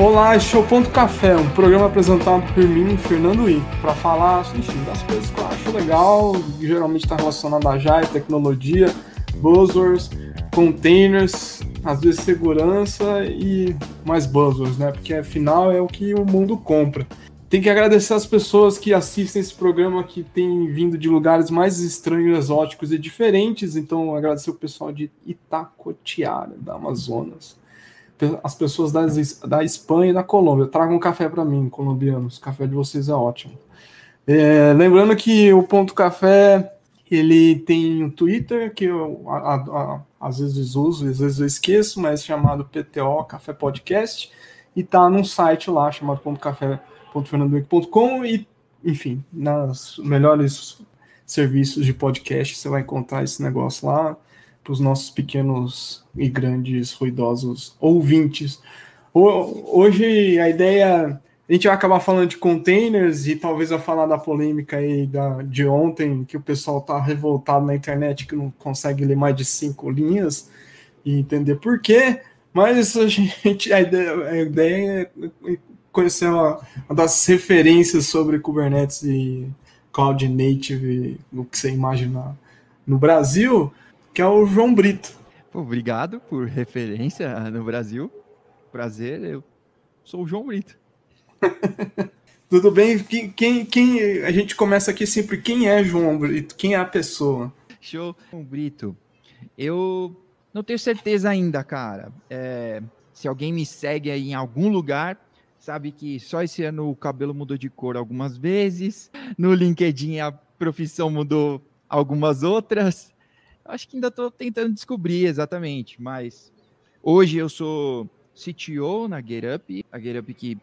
Olá, este é o Ponto Café, um programa apresentado por mim, Fernando I, para falar enfim, das coisas que eu acho legal, geralmente está relacionado a JAI, tecnologia, buzzwords, containers, às vezes segurança e mais buzzwords, né? Porque afinal é o que o mundo compra. Tem que agradecer as pessoas que assistem esse programa que tem vindo de lugares mais estranhos, exóticos e diferentes. Então, agradecer o pessoal de Itacoatiara, da Amazonas. As pessoas da, da Espanha e da Colômbia. Tragam um café para mim, colombianos. O café de vocês é ótimo. É, lembrando que o Ponto Café ele tem um Twitter que eu a, a, às vezes uso, às vezes eu esqueço, mas chamado PTO Café Podcast. E tá num site lá chamado Ponto Café www.fernandoenrique.com e, enfim, nas melhores serviços de podcast você vai encontrar esse negócio lá para os nossos pequenos e grandes ruidosos ouvintes. Hoje a ideia a gente vai acabar falando de containers e talvez vai falar da polêmica aí da, de ontem, que o pessoal tá revoltado na internet que não consegue ler mais de cinco linhas e entender por quê. Mas a gente a ideia, a ideia é conhecer uma, uma, das referências sobre Kubernetes e Cloud Native, o que você imagina no Brasil, que é o João Brito. Obrigado por referência no Brasil. Prazer, eu sou o João Brito. Tudo bem? Quem, quem, quem, a gente começa aqui sempre. Quem é João Brito? Quem é a pessoa? Show, João Brito. Eu não tenho certeza ainda, cara. É, se alguém me segue aí em algum lugar, sabe que só esse ano o cabelo mudou de cor algumas vezes, no LinkedIn a profissão mudou algumas outras. Acho que ainda estou tentando descobrir exatamente, mas hoje eu sou CTO na GetUp, a GetUp que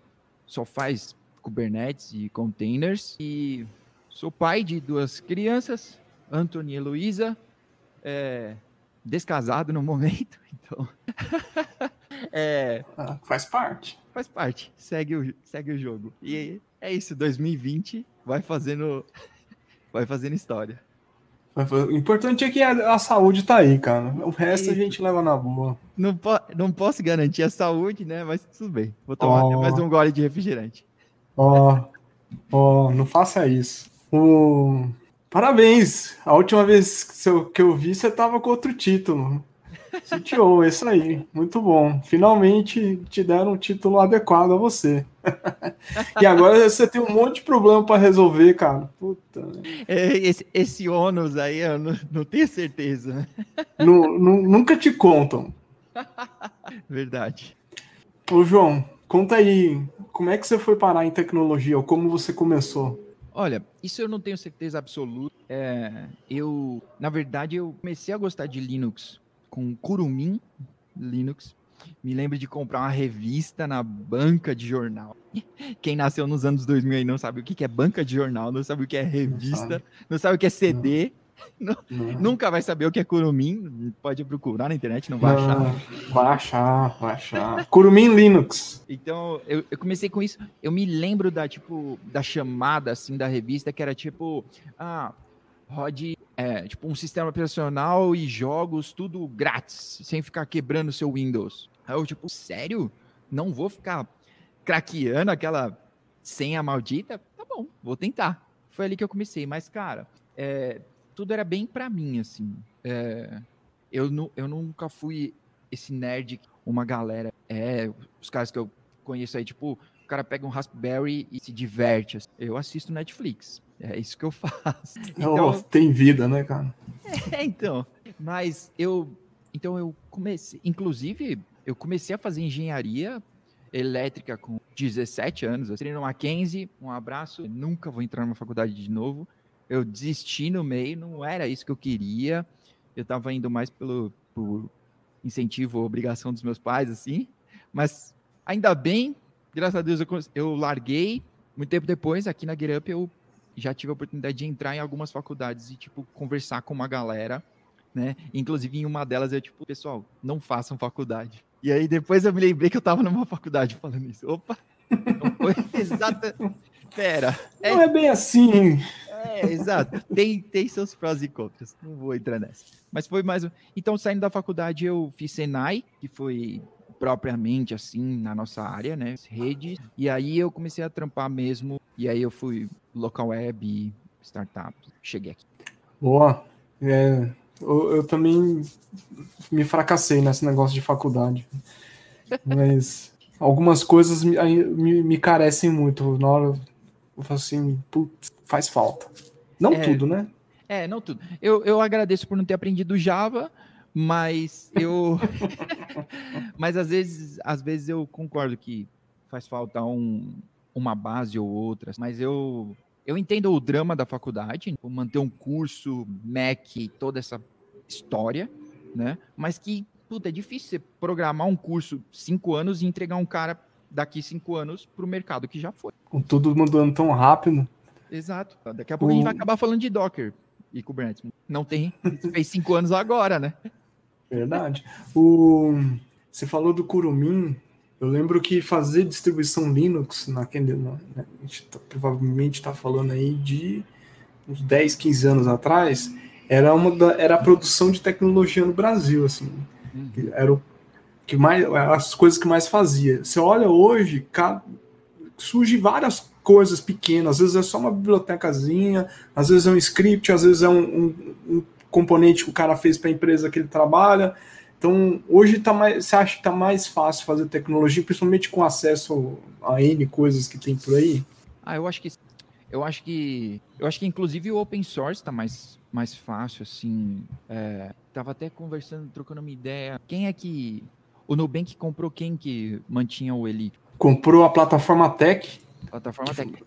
só faz Kubernetes e containers, e sou pai de duas crianças, Anthony e Heloísa, é, descasado no momento, então É, ah, faz parte. Faz parte. Segue o, segue o jogo. E é isso, 2020 vai fazendo vai fazendo história. O importante é que a, a saúde tá aí, cara. O resto e... a gente leva na boa. Não, po não posso garantir a saúde, né? Mas tudo bem. Vou tomar oh. mais um gole de refrigerante. Ó, oh. oh, não faça isso. O... Parabéns! A última vez que eu vi, você tava com outro título. CTO, é isso aí. Muito bom. Finalmente te deram um título adequado a você. e agora você tem um monte de problema para resolver, cara. Puta. É, esse, esse ônus aí, eu não, não tenho certeza. nunca te contam. Verdade. Ô, João, conta aí. Como é que você foi parar em tecnologia? Ou como você começou? Olha, isso eu não tenho certeza absoluta. É, eu, na verdade, eu comecei a gostar de Linux com Kurumin Linux. Me lembro de comprar uma revista na banca de jornal. Quem nasceu nos anos 2000 e não sabe o que é banca de jornal, não sabe o que é revista, não sabe, não sabe o que é CD. Não. Não, nunca vai saber o que é Kurumin. Pode procurar na internet, não vai achar. Vai achar, vai achar. Kurumin Linux. Então, eu, eu, comecei com isso. Eu me lembro da, tipo, da chamada, assim, da revista, que era tipo, ah, rode é, tipo um sistema operacional e jogos, tudo grátis, sem ficar quebrando seu Windows. Aí eu, tipo, sério? Não vou ficar craqueando aquela senha maldita? Tá bom, vou tentar. Foi ali que eu comecei, mas, cara, é, tudo era bem para mim, assim. É, eu, nu, eu nunca fui esse nerd, uma galera, é, os caras que eu conheço aí, tipo, o cara pega um Raspberry e se diverte. Assim. Eu assisto Netflix. É isso que eu faço. Então, oh, tem vida, né, cara? É, então. Mas eu. Então eu comecei. Inclusive, eu comecei a fazer engenharia elétrica com 17 anos. Eu entrei no Mackenzie, um abraço. Eu nunca vou entrar numa faculdade de novo. Eu desisti no meio, não era isso que eu queria. Eu estava indo mais pelo por incentivo, obrigação dos meus pais, assim. Mas ainda bem, graças a Deus eu, eu larguei. Muito tempo depois, aqui na GetUp, eu já tive a oportunidade de entrar em algumas faculdades e, tipo, conversar com uma galera, né? Inclusive, em uma delas, eu, tipo, pessoal, não façam faculdade. E aí, depois eu me lembrei que eu tava numa faculdade falando isso. Opa! Não foi exata... Pera. É... Não é bem assim. É, exato. Tem, tem seus prós e contras. Não vou entrar nessa. Mas foi mais um... Então, saindo da faculdade, eu fiz Senai, que foi propriamente assim na nossa área, né? Redes. E aí eu comecei a trampar mesmo. E aí eu fui local web, startup. Cheguei aqui. Boa. É, eu, eu, também me fracassei nesse negócio de faculdade. Mas algumas coisas me, me, me, carecem muito. Na hora eu falo assim, putz, faz falta. Não é, tudo, né? É, não tudo. Eu, eu agradeço por não ter aprendido Java, mas eu. mas às vezes, às vezes eu concordo que faz falta um, uma base ou outra. Mas eu eu entendo o drama da faculdade, manter um curso, MEC, toda essa história, né? Mas que, puta, é difícil você programar um curso cinco anos e entregar um cara daqui cinco anos para o mercado que já foi. Com tudo mudando tão rápido. Exato. Daqui a pouco o... a gente vai acabar falando de Docker e Kubernetes. Não tem, fez cinco anos agora, né? Verdade. O... Você falou do Kurumin, eu lembro que fazer distribuição Linux, naquele, a gente tá, provavelmente está falando aí de uns 10, 15 anos atrás, era uma da, era a produção de tecnologia no Brasil, assim. Uhum. Era o que mais, as coisas que mais fazia. Você olha hoje, surge várias coisas pequenas, às vezes é só uma bibliotecazinha, às vezes é um script, às vezes é um, um, um componente que o cara fez para a empresa que ele trabalha. Então, hoje tá mais, você acha que está mais fácil fazer tecnologia, principalmente com acesso a N coisas que tem por aí? Ah, eu acho que eu acho que eu acho que inclusive o open source está mais mais fácil assim. É, tava até conversando, trocando uma ideia. Quem é que o Nubank comprou quem que mantinha o Elite? Comprou a plataforma Tech. Plataforma Tech.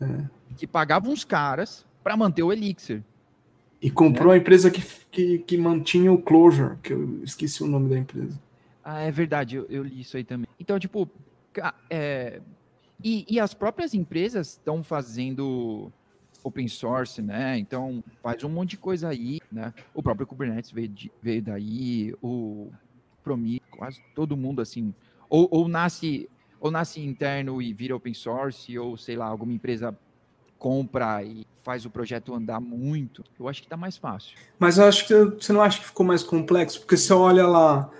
É. Que pagava uns caras para manter o Elixir. E comprou né? a empresa que, que, que, mantinha o Closure, que eu esqueci o nome da empresa. Ah, é verdade, eu, eu li isso aí também. Então, tipo, é, e, e as próprias empresas estão fazendo open source, né? Então, faz um monte de coisa aí, né? O próprio Kubernetes veio, de, veio daí, o Prometheus, quase todo mundo, assim, ou, ou nasce ou nasce interno e vira open source, ou sei lá, alguma empresa compra e faz o projeto andar muito, eu acho que está mais fácil. Mas eu acho que você não acha que ficou mais complexo? Porque você olha lá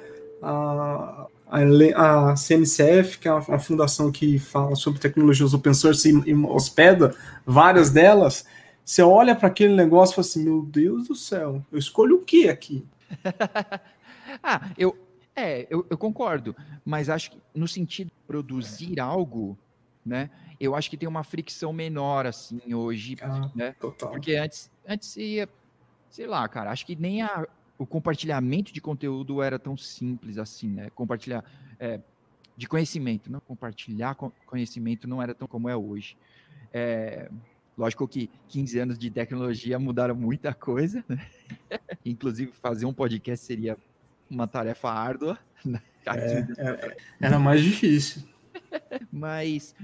a, a, a CNCF, que é uma, fundação que fala sobre tecnologias open source e, e hospeda várias delas, você olha para aquele negócio e fala assim, meu Deus do céu, eu escolho o que aqui? ah, eu, é, eu, eu, concordo, mas acho que no sentido de produzir algo, né? eu acho que tem uma fricção menor, assim, hoje, ah, né? Total. Porque antes, antes ia, sei lá, cara, acho que nem a, o compartilhamento de conteúdo era tão simples assim, né? Compartilhar é, de conhecimento, não compartilhar conhecimento não era tão como é hoje. É, lógico que 15 anos de tecnologia mudaram muita coisa, né? Inclusive fazer um podcast seria uma tarefa árdua. Né? É, é, era mais difícil. Mas,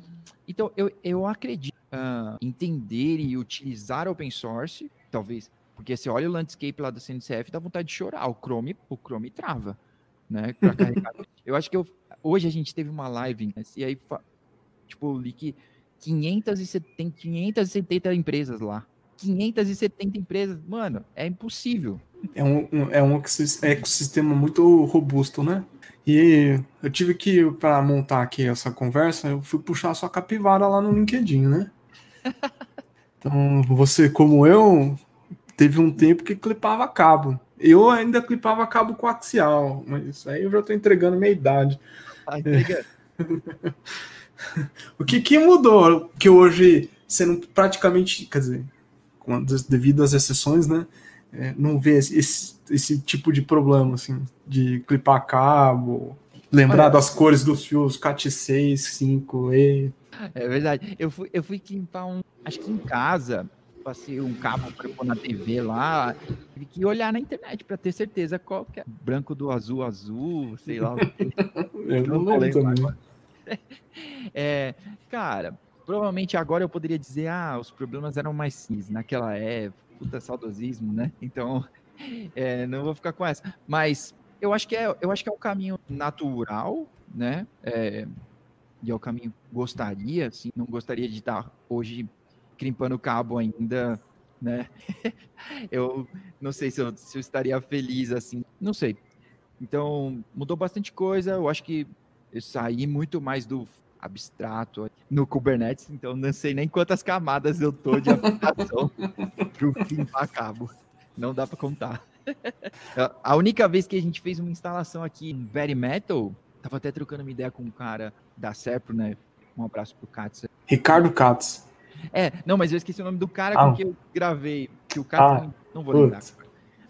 então, eu, eu acredito uh, entender e utilizar open source, talvez, porque você olha o landscape lá da CNCF, dá vontade de chorar. O Chrome, o Chrome trava, né? eu acho que eu, hoje a gente teve uma live, né, e aí, tipo, li que 570, 570 empresas lá. 570 empresas, mano, é impossível. É um, um, é um ecossistema muito robusto, né? E eu tive que, para montar aqui essa conversa, eu fui puxar a sua capivara lá no LinkedIn, né? Então, você, como eu, teve um tempo que clipava cabo. Eu ainda clipava cabo coaxial, mas aí eu já tô entregando minha idade. É. o que, que mudou? Que hoje, sendo praticamente, quer dizer, devido às exceções, né? É, não vê esse, esse tipo de problema, assim, de clipar cabo, lembrar das cores dos fios CAT6, 5, E. É verdade. Eu fui, eu fui clipar um, acho que em casa, passei um cabo para pôr na TV lá, tive que olhar na internet para ter certeza qual que é. Branco do azul, azul, sei lá. eu não, não lembro também. É, cara, provavelmente agora eu poderia dizer, ah, os problemas eram mais simples naquela época, puta saudosismo, né? Então, é, não vou ficar com essa. Mas eu acho que é, eu acho que é o caminho natural, né? É, e é o caminho gostaria, assim, não gostaria de estar hoje crimpando cabo ainda, né? eu não sei se eu, se eu estaria feliz assim, não sei. Então, mudou bastante coisa. Eu acho que eu saí muito mais do abstrato no Kubernetes, então não sei nem quantas camadas eu tô de aplicação para o fim a cabo. Não dá para contar. a única vez que a gente fez uma instalação aqui em Very Metal, tava até trocando uma ideia com um cara da Serpro, né? Um abraço pro Katz. Ricardo Katz. É, não, mas eu esqueci o nome do cara ah. com que eu gravei, que o Katz ah. não, não vou lembrar.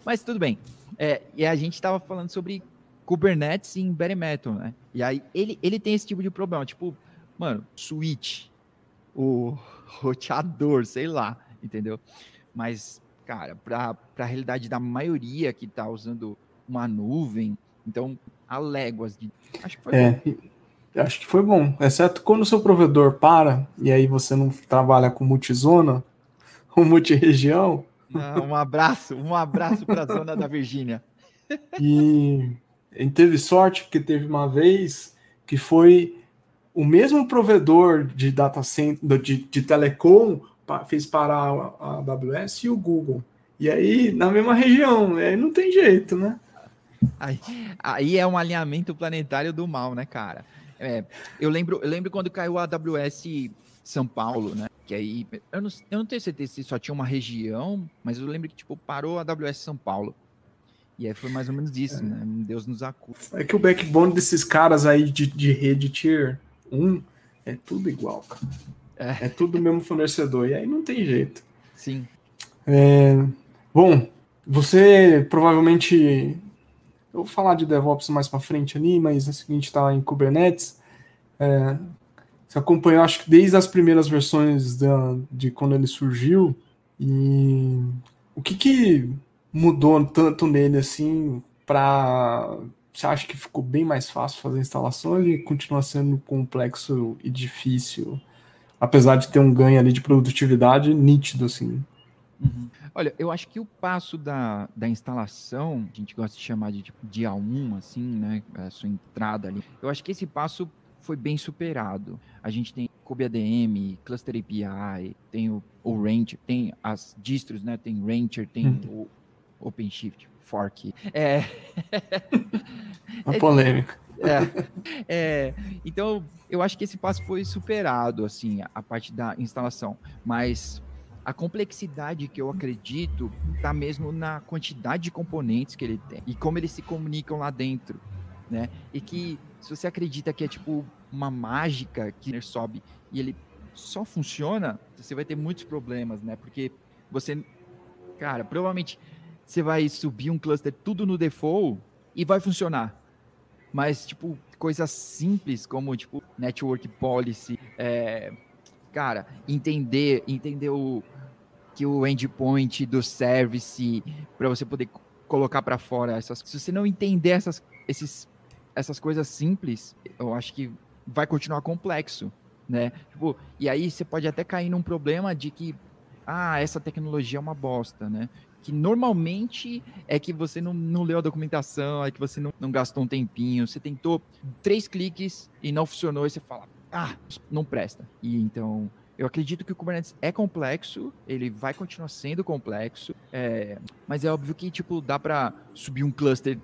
Mas tudo bem. É, e a gente tava falando sobre Kubernetes em Bare Metal, né? E aí ele, ele tem esse tipo de problema, tipo, mano, switch, o roteador, sei lá, entendeu? Mas, cara, para a realidade da maioria que tá usando uma nuvem, então, a léguas de. Acho que foi é, bom. Acho que foi bom. Exceto quando o seu provedor para e aí você não trabalha com multizona ou multiregião. um abraço, um abraço para a zona da Virgínia. E gente teve sorte porque teve uma vez que foi o mesmo provedor de data center, de, de telecom fez parar a AWS e o Google. E aí, na mesma região, aí não tem jeito, né? Aí, aí é um alinhamento planetário do mal, né, cara? É, eu, lembro, eu lembro quando caiu a AWS São Paulo, né? Que aí, eu não, eu não tenho certeza se só tinha uma região, mas eu lembro que, tipo, parou a AWS São Paulo. E aí foi mais ou menos isso, é. né? Deus nos acusa. É que o backbone desses caras aí de, de rede tier 1 é tudo igual, cara. É. é tudo o mesmo fornecedor. E aí não tem jeito. Sim. É, bom, você provavelmente. Eu vou falar de DevOps mais para frente ali, mas é o seguinte, tá em Kubernetes. É, você acompanhou, acho que desde as primeiras versões da, de quando ele surgiu. E o que que mudou tanto nele assim para você acha que ficou bem mais fácil fazer a instalação ou ele continua sendo complexo e difícil, apesar de ter um ganho ali de produtividade nítido assim? Uhum. Olha, eu acho que o passo da, da instalação, a gente gosta de chamar de tipo, dia 1, assim, né? A sua entrada ali. Eu acho que esse passo foi bem superado. A gente tem ADM, Cluster API, tem o, o Rancher, tem as distros, né? Tem Rancher, tem uhum. o OpenShift, fork. É. Uma polêmica. É, é, então, eu acho que esse passo foi superado, assim, a parte da instalação. Mas a complexidade que eu acredito está mesmo na quantidade de componentes que ele tem e como eles se comunicam lá dentro, né? E que se você acredita que é tipo uma mágica que ele sobe e ele só funciona, você vai ter muitos problemas, né? Porque você, cara, provavelmente você vai subir um cluster tudo no default e vai funcionar. Mas, tipo, coisas simples como, tipo, network policy, é, cara, entender, entender o, que o endpoint do service para você poder colocar para fora essas se você não entender essas esses essas coisas simples eu acho que vai continuar complexo né tipo, e aí você pode até cair num problema de que ah essa tecnologia é uma bosta né que normalmente é que você não, não leu a documentação, é que você não, não gastou um tempinho, você tentou três cliques e não funcionou, e você fala, ah, não presta. E então, eu acredito que o Kubernetes é complexo, ele vai continuar sendo complexo, é, mas é óbvio que, tipo, dá para subir um cluster,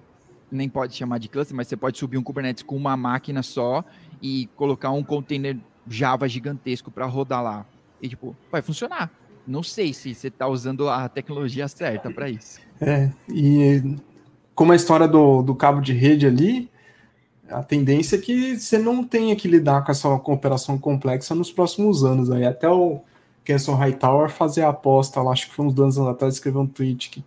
nem pode chamar de cluster, mas você pode subir um Kubernetes com uma máquina só e colocar um container Java gigantesco para rodar lá. E, tipo, vai funcionar não sei se você está usando a tecnologia certa para isso. É, e como a história do, do cabo de rede ali, a tendência é que você não tenha que lidar com essa cooperação complexa nos próximos anos. Aí até o Kenson Hightower fazer a aposta lá, acho que foi uns dois anos atrás, escreveu um tweet que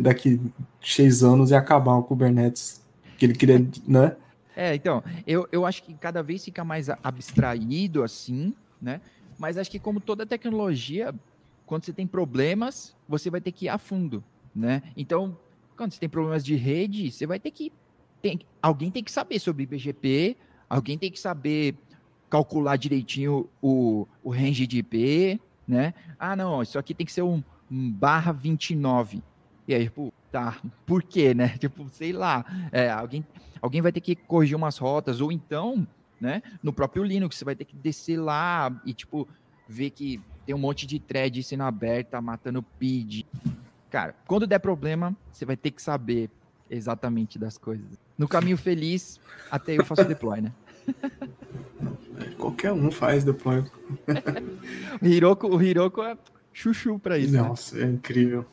daqui seis anos ia acabar o Kubernetes, que ele queria, né? É, então, eu, eu acho que cada vez fica mais abstraído assim, né? Mas acho que como toda tecnologia, quando você tem problemas, você vai ter que ir a fundo, né? Então, quando você tem problemas de rede, você vai ter que tem, alguém tem que saber sobre BGP, alguém tem que saber calcular direitinho o, o range de IP, né? Ah, não, isso aqui tem que ser um, um barra 29. E aí, tipo, tá, por quê, né? Tipo, sei lá, é, alguém, alguém vai ter que corrigir umas rotas, ou então, né, no próprio Linux, você vai ter que descer lá e, tipo, ver que tem um monte de thread sendo aberta, matando PID. Cara, quando der problema, você vai ter que saber exatamente das coisas. No caminho feliz, até eu faço deploy, né? Qualquer um faz deploy. o Hiroko, o Hiroko é chuchu para isso. Né? Nossa, né? é incrível.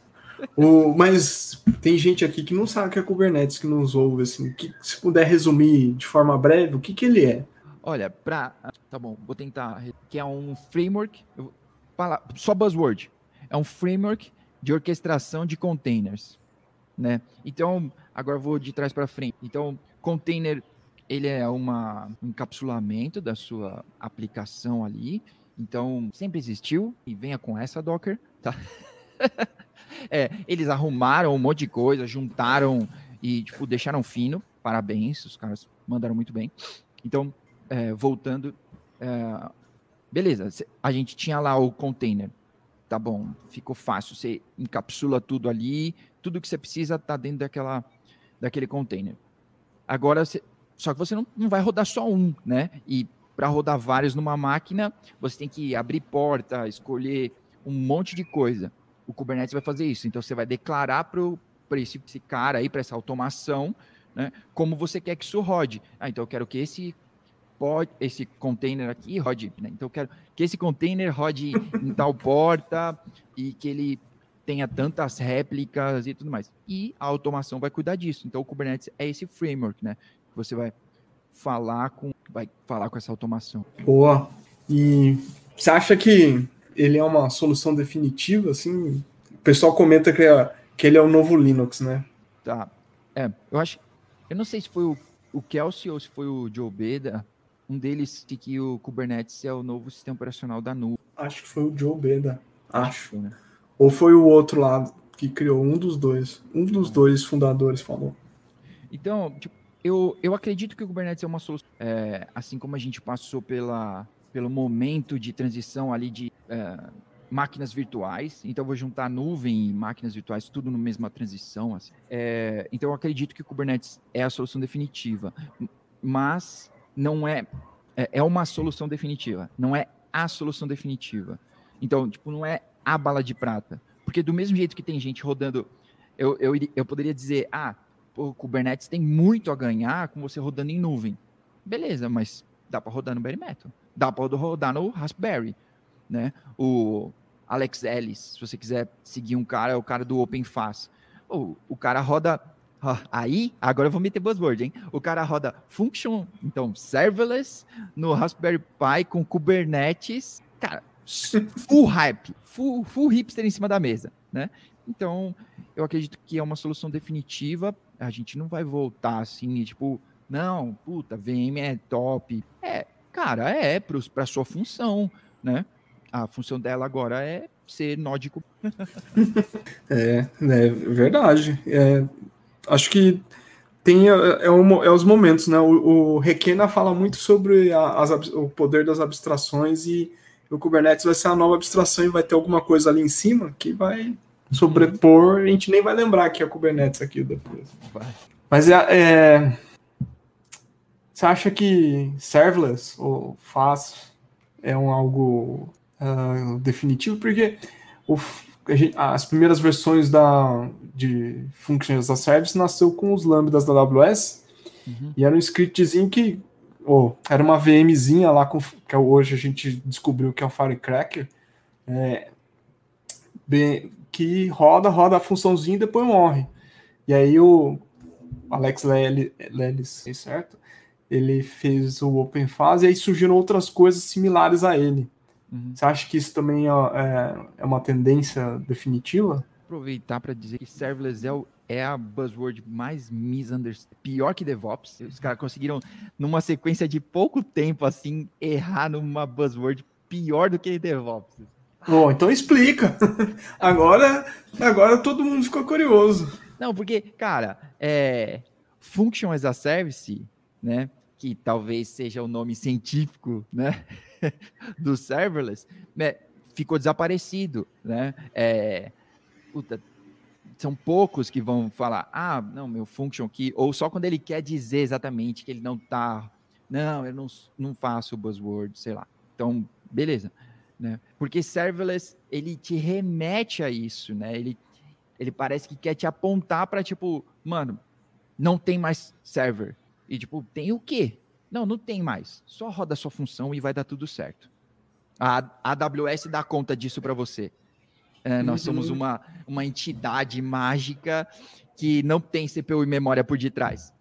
O, mas tem gente aqui que não sabe o que é Kubernetes, que nos ouve, assim. Que, se puder resumir de forma breve, o que, que ele é? Olha, para Tá bom, vou tentar. Que é um framework. Só buzzword. É um framework de orquestração de containers. Né? Então, agora vou de trás para frente. Então, container ele é uma, um encapsulamento da sua aplicação ali. Então, sempre existiu e venha com essa Docker, tá? é, eles arrumaram um monte de coisa, juntaram e tipo deixaram fino. Parabéns, os caras mandaram muito bem. Então, é, voltando, é, beleza? A gente tinha lá o container, tá bom? Ficou fácil. Você encapsula tudo ali, tudo que você precisa está dentro daquela, daquele container. Agora, você, só que você não, não vai rodar só um, né? E para rodar vários numa máquina, você tem que abrir porta, escolher um monte de coisa. O Kubernetes vai fazer isso. Então você vai declarar para esse, esse cara aí, para essa automação, né, como você quer que isso rode. Ah, então eu quero que esse pode, esse container aqui rode, né? Então eu quero que esse container rode em tal porta e que ele tenha tantas réplicas e tudo mais. E a automação vai cuidar disso. Então o Kubernetes é esse framework, né? Você vai falar com vai falar com essa automação. Boa. E você acha que ele é uma solução definitiva assim? O pessoal comenta que, é, que ele é o novo Linux, né? Tá. É, eu acho eu não sei se foi o, o Kelsey ou se foi o Joe Beda, um deles de que o Kubernetes é o novo sistema operacional da nuvem. Acho que foi o Joe Beda. Acho. Né? Ou foi o outro lá que criou um dos dois. Um dos dois fundadores falou. Então, tipo, eu, eu acredito que o Kubernetes é uma solução. É, assim como a gente passou pela, pelo momento de transição ali de é, máquinas virtuais, então vou juntar nuvem e máquinas virtuais, tudo na mesma transição. Assim. É, então eu acredito que o Kubernetes é a solução definitiva, mas não é, é, é uma solução definitiva, não é a solução definitiva. Então, tipo, não é a bala de prata. Porque do mesmo jeito que tem gente rodando, eu, eu, eu poderia dizer, ah, o Kubernetes tem muito a ganhar com você rodando em nuvem. Beleza, mas dá para rodar no Bare Metal. Dá para rodar no Raspberry, né? O Alex Ellis, se você quiser seguir um cara, é o cara do OpenFAS. O, o cara roda aí, agora eu vou meter buzzword, hein? O cara roda function, então serverless no Raspberry Pi com Kubernetes, cara, full hype, full, full hipster em cima da mesa, né? Então, eu acredito que é uma solução definitiva a gente não vai voltar assim, tipo, não, puta, VM é top. É, cara, é para sua função, né? A função dela agora é ser nódico. é, é verdade. É, acho que tem é, é, um, é, os momentos, né? O, o Requena fala muito sobre a, as, o poder das abstrações e o Kubernetes vai ser a nova abstração e vai ter alguma coisa ali em cima que vai sobrepor, a gente nem vai lembrar que é Kubernetes aqui depois. Vai. Mas é, é, você acha que serverless ou fast é um algo uh, definitivo? Porque o, gente, as primeiras versões da, de Functions as a Service nasceu com os lambdas da AWS uhum. e era um scriptzinho que oh, era uma VMzinha lá com, que hoje a gente descobriu que é o Firecracker. É, bem, que roda, roda a funçãozinha e depois morre. E aí o Alex Lelis, certo? Ele fez o OpenFaz e aí surgiram outras coisas similares a ele. Uhum. Você acha que isso também é, é, é uma tendência definitiva? Aproveitar para dizer que serverless é, o, é a buzzword mais misunderstood, pior que DevOps. Os caras conseguiram, numa sequência de pouco tempo, assim, errar numa buzzword pior do que DevOps. Bom, então explica. agora, agora todo mundo ficou curioso. Não, porque, cara, é, Function as a Service, né, que talvez seja o nome científico, né, do serverless, né, ficou desaparecido, né? É, puta, são poucos que vão falar, ah, não, meu function aqui, ou só quando ele quer dizer exatamente que ele não tá, não, eu não, não faço buzzword, sei lá. Então, beleza né? Porque serverless ele te remete a isso, né? Ele, ele parece que quer te apontar para tipo, mano, não tem mais server. E tipo, tem o quê? Não, não tem mais. Só roda a sua função e vai dar tudo certo. A AWS dá conta disso para você. É, nós uhum. somos uma, uma entidade mágica que não tem CPU e memória por detrás.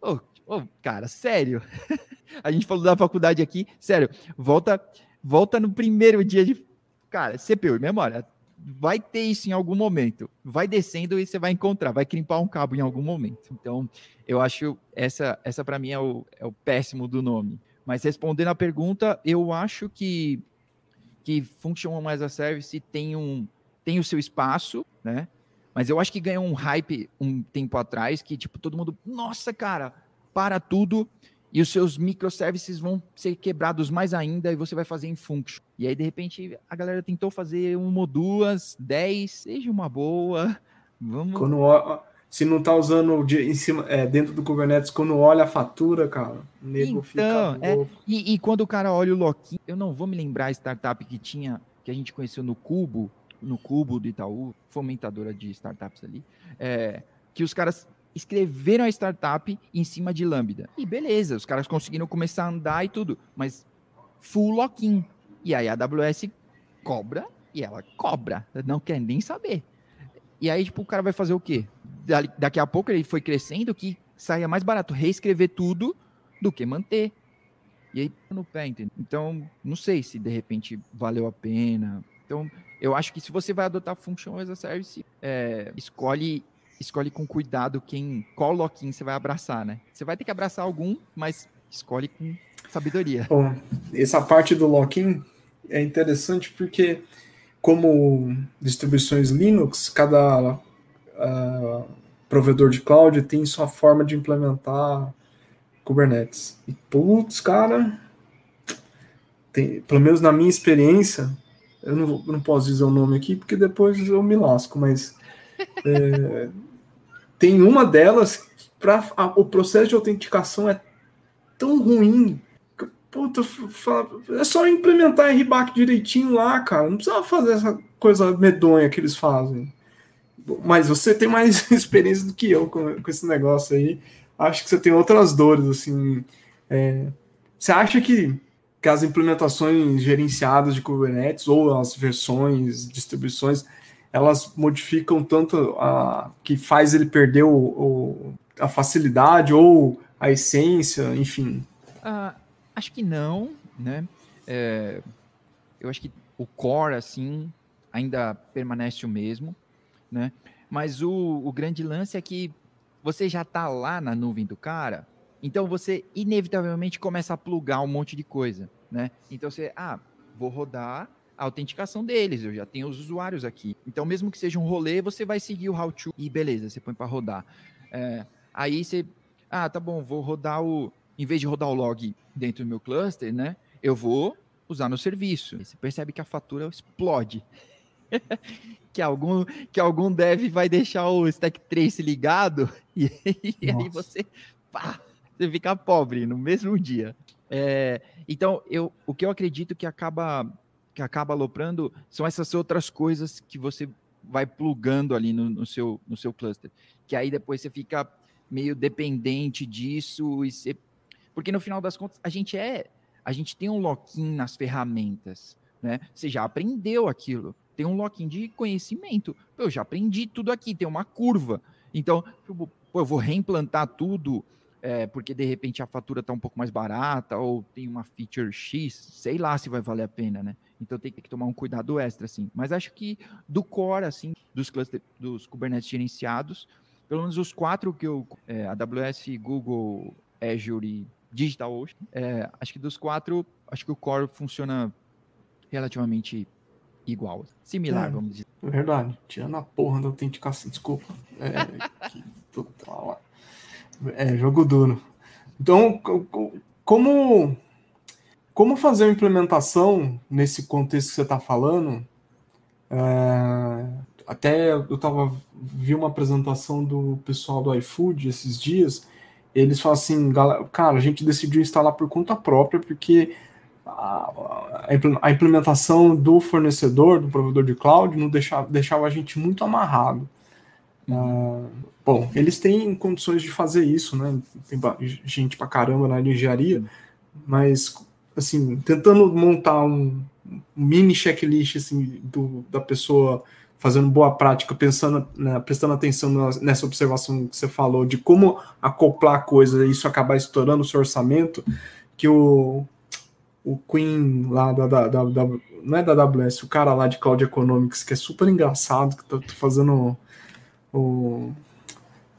Ô, oh, oh, cara, sério. a gente falou da faculdade aqui, sério. Volta, volta no primeiro dia de. Cara, CPU e memória vai ter isso em algum momento. Vai descendo e você vai encontrar, vai crimpar um cabo em algum momento. Então, eu acho essa essa para mim é o, é o péssimo do nome. Mas respondendo a pergunta, eu acho que que Function as a Service tem um tem o seu espaço, né? Mas eu acho que ganhou um hype um tempo atrás que tipo todo mundo, nossa, cara, para tudo e os seus microservices vão ser quebrados mais ainda e você vai fazer em function. E aí, de repente, a galera tentou fazer uma ou duas, dez, seja uma boa. Vamos. Quando, se não tá usando de, em cima, é, dentro do Kubernetes, quando olha a fatura, cara, o nego então, fica. É, e, e, quando o cara olha o Loki, eu não vou me lembrar a startup que tinha, que a gente conheceu no Cubo, no Cubo do Itaú, fomentadora de startups ali, é, que os caras escreveram a startup em cima de Lambda. E beleza, os caras conseguiram começar a andar e tudo, mas full lock-in. E aí a AWS cobra e ela cobra, não quer nem saber. E aí, tipo, o cara vai fazer o quê? Daqui a pouco ele foi crescendo que saia mais barato reescrever tudo do que manter. E aí, no pé, entendeu? Então, não sei se de repente valeu a pena. Então, eu acho que se você vai adotar Function as a Service, é, escolhe escolhe com cuidado quem qual lock-in você vai abraçar, né? Você vai ter que abraçar algum, mas escolhe com sabedoria. Bom, essa parte do lock-in é interessante porque como distribuições Linux, cada uh, provedor de cloud tem sua forma de implementar Kubernetes. E putz, cara, tem, pelo menos na minha experiência, eu não, não posso dizer o nome aqui porque depois eu me lasco, mas é, tem uma delas para o processo de autenticação é tão ruim. Que, puta, é só implementar RBAC direitinho lá, cara. Não precisa fazer essa coisa medonha que eles fazem. Mas você tem mais experiência do que eu com, com esse negócio aí. Acho que você tem outras dores, assim. É, você acha que, que as implementações gerenciadas de Kubernetes ou as versões, distribuições, elas modificam tanto a que faz ele perder o, o a facilidade ou a essência, enfim? Uh, acho que não, né? É, eu acho que o core, assim, ainda permanece o mesmo, né? Mas o, o grande lance é que você já está lá na nuvem do cara, então você inevitavelmente começa a plugar um monte de coisa, né? Então você, ah, vou rodar a autenticação deles, eu já tenho os usuários aqui. Então, mesmo que seja um rolê, você vai seguir o how to e beleza, você põe para rodar. É, aí você, ah, tá bom, vou rodar o, em vez de rodar o log dentro do meu cluster, né, eu vou usar no serviço. Você percebe que a fatura explode. que algum que algum dev vai deixar o stack trace ligado e, e aí você pá, você fica pobre no mesmo dia. É, então, eu, o que eu acredito que acaba que acaba aloprando são essas outras coisas que você vai plugando ali no, no, seu, no seu cluster. Que aí depois você fica meio dependente disso e você... Porque no final das contas, a gente é. A gente tem um lock-in nas ferramentas. Né? Você já aprendeu aquilo. Tem um lock-in de conhecimento. Eu já aprendi tudo aqui, tem uma curva. Então, eu, eu vou reimplantar tudo é, porque de repente a fatura está um pouco mais barata ou tem uma feature X, sei lá se vai valer a pena, né? Então tem que tomar um cuidado extra, assim. Mas acho que do core, assim, dos cluster, dos Kubernetes gerenciados, pelo menos os quatro que eu, é, AWS, Google, Azure e DigitalOcean, é, acho que dos quatro, acho que o core funciona relativamente igual, similar, é, vamos dizer. Verdade, tirando a porra da autenticação, desculpa. É, que, puta, lá. é jogo duro. Então, como como fazer a implementação nesse contexto que você está falando? É, até eu tava, vi uma apresentação do pessoal do iFood esses dias. Eles falam assim, cara, a gente decidiu instalar por conta própria porque a, a implementação do fornecedor, do provedor de cloud, não deixava, deixava a gente muito amarrado. Uh, bom, eles têm condições de fazer isso, né? Tem gente pra caramba na engenharia, mas assim, tentando montar um, mini checklist assim, do, da pessoa fazendo boa prática, pensando, né, prestando atenção nessa observação que você falou de como acoplar coisas e isso acabar estourando o seu orçamento, que o, o Queen lá da, da, da, da, não é da AWS, o cara lá de Cloud Economics, que é super engraçado, que tá, tá fazendo o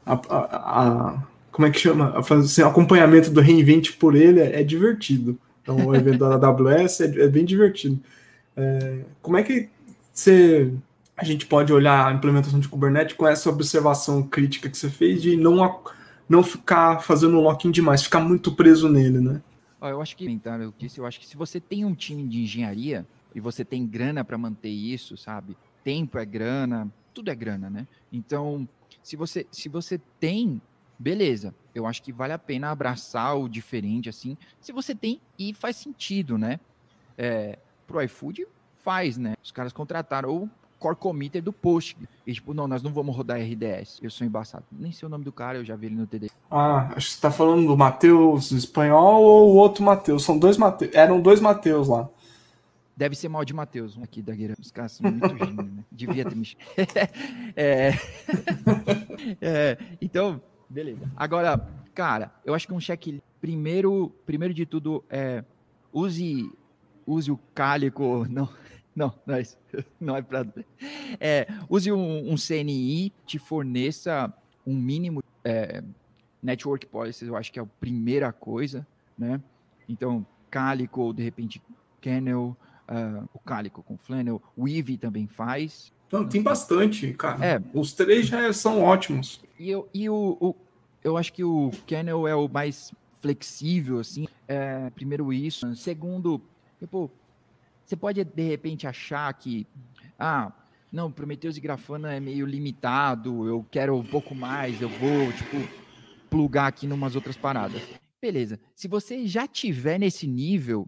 a, a, a, como é que chama? Assim, acompanhamento do reinvente por ele é, é divertido. Então, o evento da AWS é, é bem divertido. É, como é que você, a gente pode olhar a implementação de Kubernetes com essa observação crítica que você fez de não, não ficar fazendo lock-in demais, ficar muito preso nele, né? Eu acho que, então, eu disse, eu acho que se você tem um time de engenharia e você tem grana para manter isso, sabe? Tempo é grana, tudo é grana, né? Então, se você, se você tem, beleza. Eu acho que vale a pena abraçar o diferente, assim. Se você tem e faz sentido, né? É, pro iFood faz, né? Os caras contrataram o core committer do post. E tipo, não, nós não vamos rodar RDS. Eu sou embaçado. Nem sei o nome do cara, eu já vi ele no TD. Ah, acho que você tá falando do Matheus espanhol ou o outro Matheus. São dois Matheus. Eram dois Matheus lá. Deve ser mal de Matheus, um aqui da Guerra. Os caras são muito gênios, né? Devia ter me. é... é... Então, beleza. Agora, cara, eu acho que um check primeiro, primeiro de tudo é use use o cálico, não, não, não é isso, não é para é, use um, um, CNI te forneça um mínimo é, network policies, eu acho que é a primeira coisa, né? Então, cálico, de repente, kernel, uh, o Calico com Flannel, o Eevee também faz. Não, tem bastante, cara. É. Os três já são ótimos. E, eu, e o, o, eu acho que o Kernel é o mais flexível, assim. É, primeiro isso. Segundo, tipo, você pode de repente achar que, ah, não, Prometheus e Grafana é meio limitado, eu quero um pouco mais, eu vou, tipo, plugar aqui numas outras paradas. Beleza. Se você já tiver nesse nível,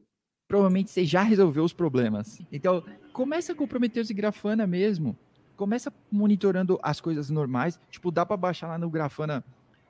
provavelmente você já resolveu os problemas. Então, começa com Prometheus e Grafana mesmo. Começa monitorando as coisas normais. Tipo, dá para baixar lá no Grafana,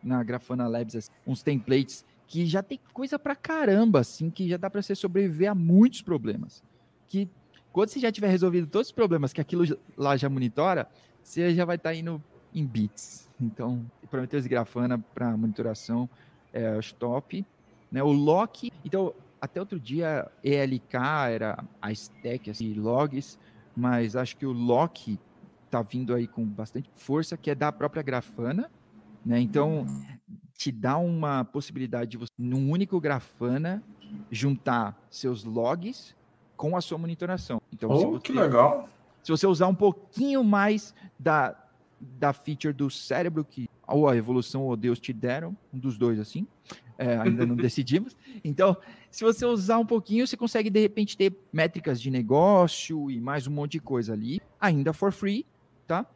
na Grafana Labs, assim, uns templates que já tem coisa pra caramba, assim, que já dá para você sobreviver a muitos problemas. Que quando você já tiver resolvido todos os problemas que aquilo lá já monitora, você já vai estar tá indo em bits. Então, Prometheus e Grafana para monitoração é top. Né? O Loki, então até outro dia, ELK era a stack, assim, logs, mas acho que o lock está vindo aí com bastante força, que é da própria Grafana, né? Então, te dá uma possibilidade de você, num único Grafana, juntar seus logs com a sua monitoração. Então, oh, você, que legal! Se você usar um pouquinho mais da, da feature do cérebro que ou a evolução ou Deus te deram, um dos dois assim, é, ainda não decidimos. Então, se você usar um pouquinho, você consegue de repente ter métricas de negócio e mais um monte de coisa ali, ainda for free, tá?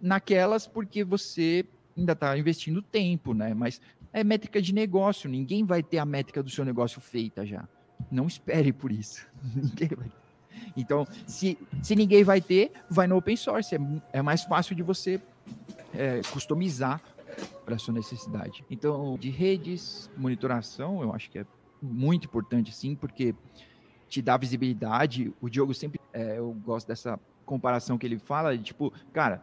Naquelas porque você ainda está investindo tempo, né? Mas é métrica de negócio, ninguém vai ter a métrica do seu negócio feita já. Não espere por isso. Ninguém vai Então, se, se ninguém vai ter, vai no open source. É, é mais fácil de você é, customizar para sua necessidade. Então, de redes, monitoração, eu acho que é muito importante, sim, porque te dá visibilidade. O Diogo sempre, é, eu gosto dessa comparação que ele fala, de, tipo, cara,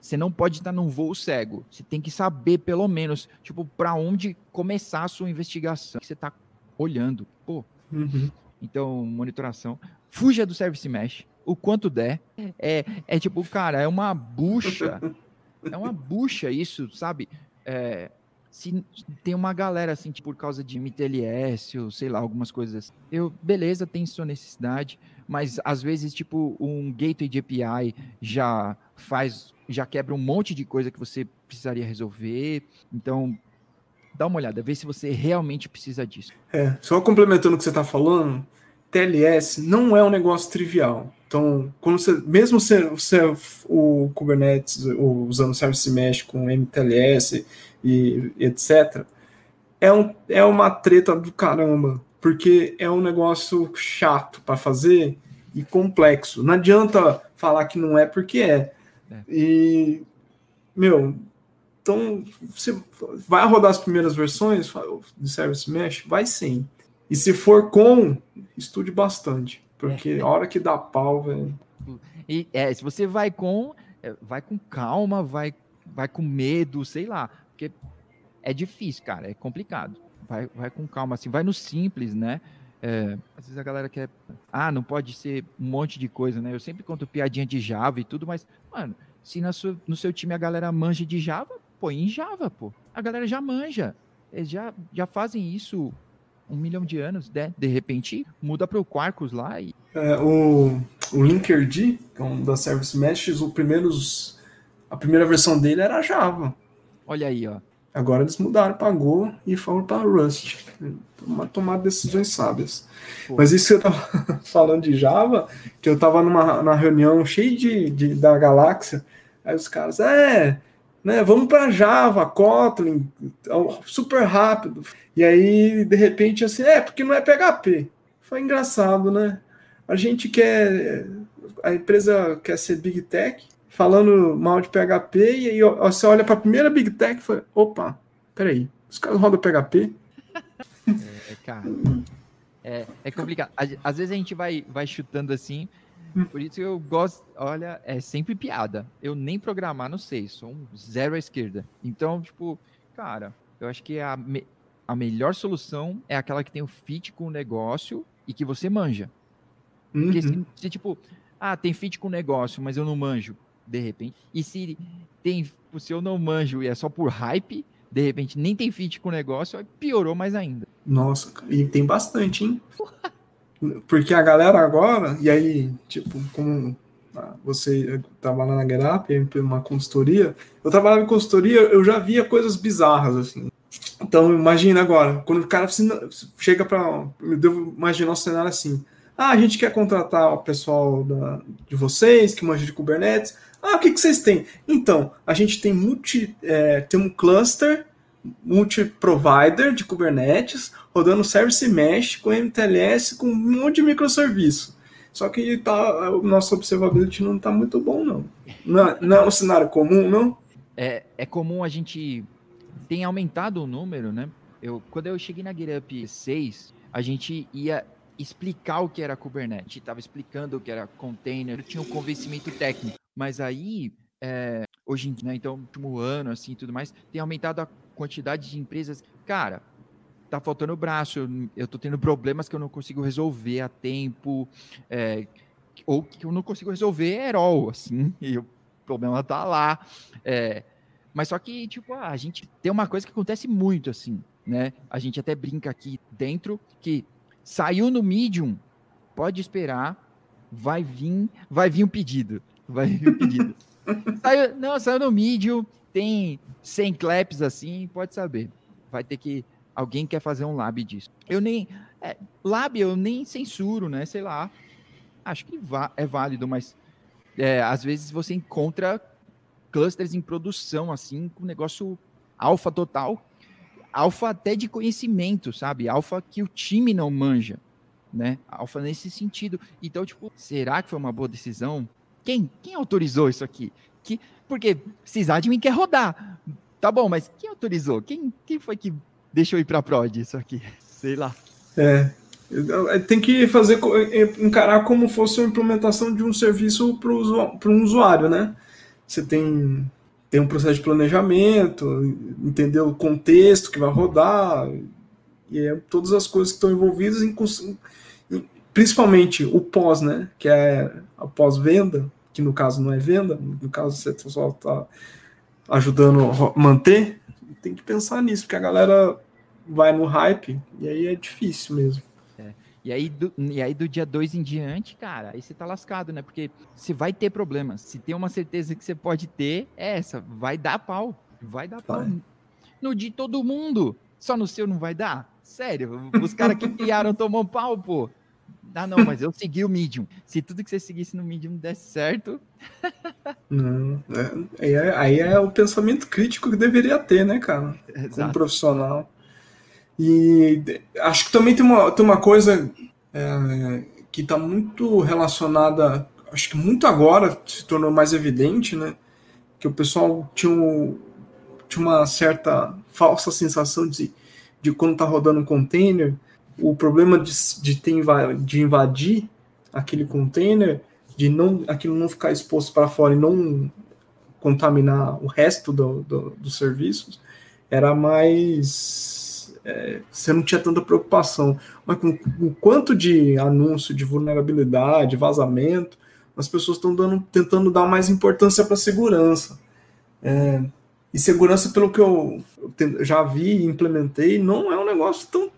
você não pode estar num voo cego. Você tem que saber, pelo menos, tipo, para onde começar a sua investigação. Que você está olhando. Pô. Uhum. Então, monitoração. Fuja do service mesh o quanto der. É, é tipo, cara, é uma bucha. É uma bucha isso, sabe? É, se tem uma galera assim, tipo, por causa de MTLS, ou sei lá, algumas coisas assim. Eu, beleza, tem sua necessidade, mas às vezes, tipo, um gateway de API já faz, já quebra um monte de coisa que você precisaria resolver. Então, dá uma olhada, vê se você realmente precisa disso. É, só complementando o que você está falando, TLS não é um negócio trivial. Então, quando você, mesmo você, você o Kubernetes usando Service Mesh com MTLS e, e etc, é, um, é uma treta do caramba, porque é um negócio chato para fazer e complexo. Não adianta falar que não é porque é. é. E meu, então você vai rodar as primeiras versões de Service Mesh? Vai sim. E se for com, estude bastante. Porque é. a hora que dá pau, velho. E é, se você vai com, é, vai com calma, vai, vai com medo, sei lá. Porque é difícil, cara, é complicado. Vai, vai com calma, assim, vai no simples, né? É, às vezes a galera quer. Ah, não pode ser um monte de coisa, né? Eu sempre conto piadinha de Java e tudo, mas, mano, se na sua, no seu time a galera manja de Java, põe em Java, pô. A galera já manja. Eles já, já fazem isso um milhão de anos, né? De repente, muda para o Quarkus lá e. É, o, o Linkerd, que é um da Service Mesh, o primeiros, a primeira versão dele era Java. Olha aí, ó. Agora eles mudaram para Go e foram para Rust. Tomada decisões sábias. Pô. Mas isso que eu tava falando de Java, que eu tava numa, numa reunião cheia de, de, da galáxia, aí os caras, é, né? Vamos para Java, Kotlin, super rápido. E aí, de repente, assim, é, porque não é PHP. Foi engraçado, né? A gente quer. A empresa quer ser Big Tech, falando mal de PHP, e aí você olha para a primeira Big Tech e fala: opa, peraí, os caras rodam PHP? É, cara. É, é complicado. Às vezes a gente vai, vai chutando assim, por isso eu gosto, olha, é sempre piada. Eu nem programar não sei, sou um zero à esquerda. Então, tipo, cara, eu acho que a, me, a melhor solução é aquela que tem o fit com o negócio e que você manja. Uhum. Porque se, se, tipo, ah, tem fit com o negócio, mas eu não manjo, de repente. E se tem, se eu não manjo e é só por hype, de repente nem tem fit com o negócio, piorou mais ainda. Nossa, e tem bastante, hein? Porque a galera agora, e aí, tipo, como ah, você trabalha na GetUp, uma consultoria, eu trabalhava em consultoria, eu já via coisas bizarras, assim. Então, imagina agora, quando o cara chega para. Eu devo imaginar um cenário assim. Ah, a gente quer contratar o pessoal da, de vocês, que manja de Kubernetes. Ah, o que, que vocês têm? Então, a gente tem multi. É, tem um cluster multi-provider de Kubernetes, rodando Service Mesh com MTLS, com um monte de microserviço. Só que tá, o nosso observability não está muito bom, não. Não, é, não é um cenário comum, não? É, é comum a gente tem aumentado o número, né? Eu, quando eu cheguei na GitHub 6, a gente ia explicar o que era Kubernetes, estava explicando o que era container, tinha um convencimento técnico. Mas aí, é, hoje, né, então, último ano, assim, tudo mais, tem aumentado a quantidade de empresas. Cara, tá faltando braço, eu, tô tendo problemas que eu não consigo resolver a tempo, é, ou que eu não consigo resolver erol, assim, e o problema tá lá. É, mas só que, tipo, a gente tem uma coisa que acontece muito, assim, né? A gente até brinca aqui dentro que saiu no Medium, pode esperar, vai vir, vai vir um pedido. Vai vir um pedido. saiu, não, saiu no Medium, tem 100 claps assim, pode saber. Vai ter que. Alguém quer fazer um lab disso. Eu nem. É, lab eu nem censuro, né? Sei lá. Acho que é válido, mas é, às vezes você encontra clusters em produção, assim, com negócio alfa total. Alfa até de conhecimento, sabe? Alfa que o time não manja, né? Alfa nesse sentido. Então, tipo, será que foi uma boa decisão? Quem, quem autorizou isso aqui? Que, porque sysadmin quer rodar. Tá bom, mas quem autorizou? Quem, quem foi que deixou ir para prod isso aqui? Sei lá. É, tem que fazer encarar como fosse uma implementação de um serviço para um usuário, né? Você tem, tem um processo de planejamento, entender o contexto que vai rodar, e é todas as coisas que estão envolvidas, em, principalmente o pós, né? Que é a pós-venda, que no caso não é venda, no caso você só está ajudando a manter, tem que pensar nisso, porque a galera vai no hype e aí é difícil mesmo. É. E, aí do, e aí do dia 2 em diante, cara, aí você tá lascado, né? Porque você vai ter problemas. Se tem uma certeza que você pode ter, é essa, vai dar pau. Vai dar pau. Vai. No de todo mundo. Só no seu não vai dar? Sério, os caras que criaram tomam pau, pô. Ah, não, mas eu segui o Medium. Se tudo que você seguisse no Medium desse certo. não, é, aí, é, aí é o pensamento crítico que deveria ter, né, cara? Exato. Como profissional. E acho que também tem uma, tem uma coisa é, que está muito relacionada, acho que muito agora se tornou mais evidente, né? que o pessoal tinha, um, tinha uma certa falsa sensação de, de quando está rodando um container, o problema de, de, ter, de invadir aquele container, de não aquilo não ficar exposto para fora e não contaminar o resto do, do, dos serviços, era mais. É, você não tinha tanta preocupação. Mas com o quanto de anúncio de vulnerabilidade, vazamento, as pessoas estão tentando dar mais importância para segurança. É, e segurança, pelo que eu já vi e implementei, não é um negócio tão.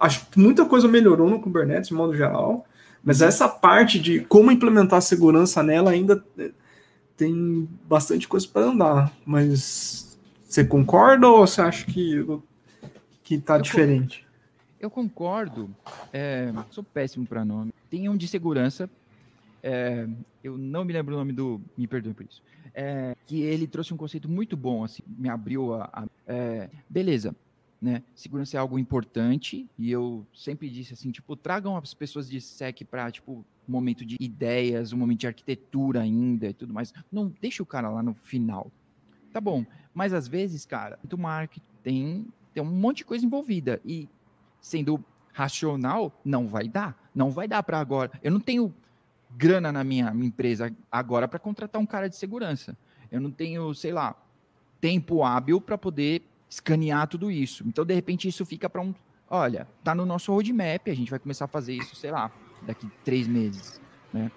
Acho que muita coisa melhorou no Kubernetes, de modo geral, mas essa parte de como implementar segurança nela ainda tem bastante coisa para andar. Mas você concorda ou você acha que, que tá eu diferente? Eu concordo. É, sou péssimo para nome. Tem um de segurança. É, eu não me lembro o nome do. Me perdoe por isso. É, que ele trouxe um conceito muito bom, assim, me abriu a. a é, beleza, né? Segurança é algo importante e eu sempre disse assim, tipo, tragam as pessoas de SEC para tipo um momento de ideias, um momento de arquitetura ainda e tudo mais. Não deixa o cara lá no final. Tá bom, mas às vezes, cara, o marketing tem tem um monte de coisa envolvida e sendo racional não vai dar, não vai dar para agora. Eu não tenho grana na minha, minha empresa agora para contratar um cara de segurança. Eu não tenho, sei lá, tempo hábil para poder escanear tudo isso. Então, de repente, isso fica para um. Olha, tá no nosso roadmap, a gente vai começar a fazer isso, sei lá, daqui três meses, né?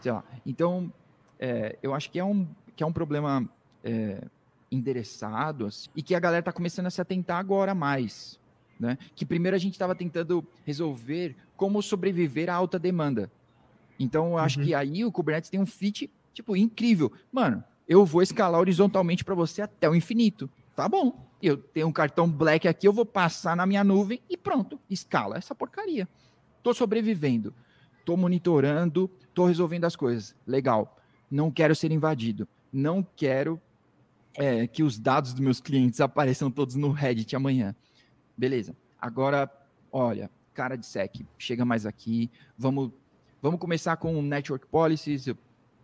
Sei lá. Então, é, eu acho que é um, que é um problema é, endereçado assim, e que a galera tá começando a se atentar agora mais, né? Que primeiro a gente estava tentando resolver como sobreviver à alta demanda. Então, eu acho uhum. que aí o Kubernetes tem um fit, tipo, incrível. Mano, eu vou escalar horizontalmente para você até o infinito. Tá bom, eu tenho um cartão black aqui, eu vou passar na minha nuvem e pronto, escala essa porcaria. Tô sobrevivendo, tô monitorando, tô resolvendo as coisas. Legal. Não quero ser invadido. Não quero é, que os dados dos meus clientes apareçam todos no Reddit amanhã. Beleza. Agora, olha, cara de sec, chega mais aqui. Vamos, vamos começar com network policies. Eu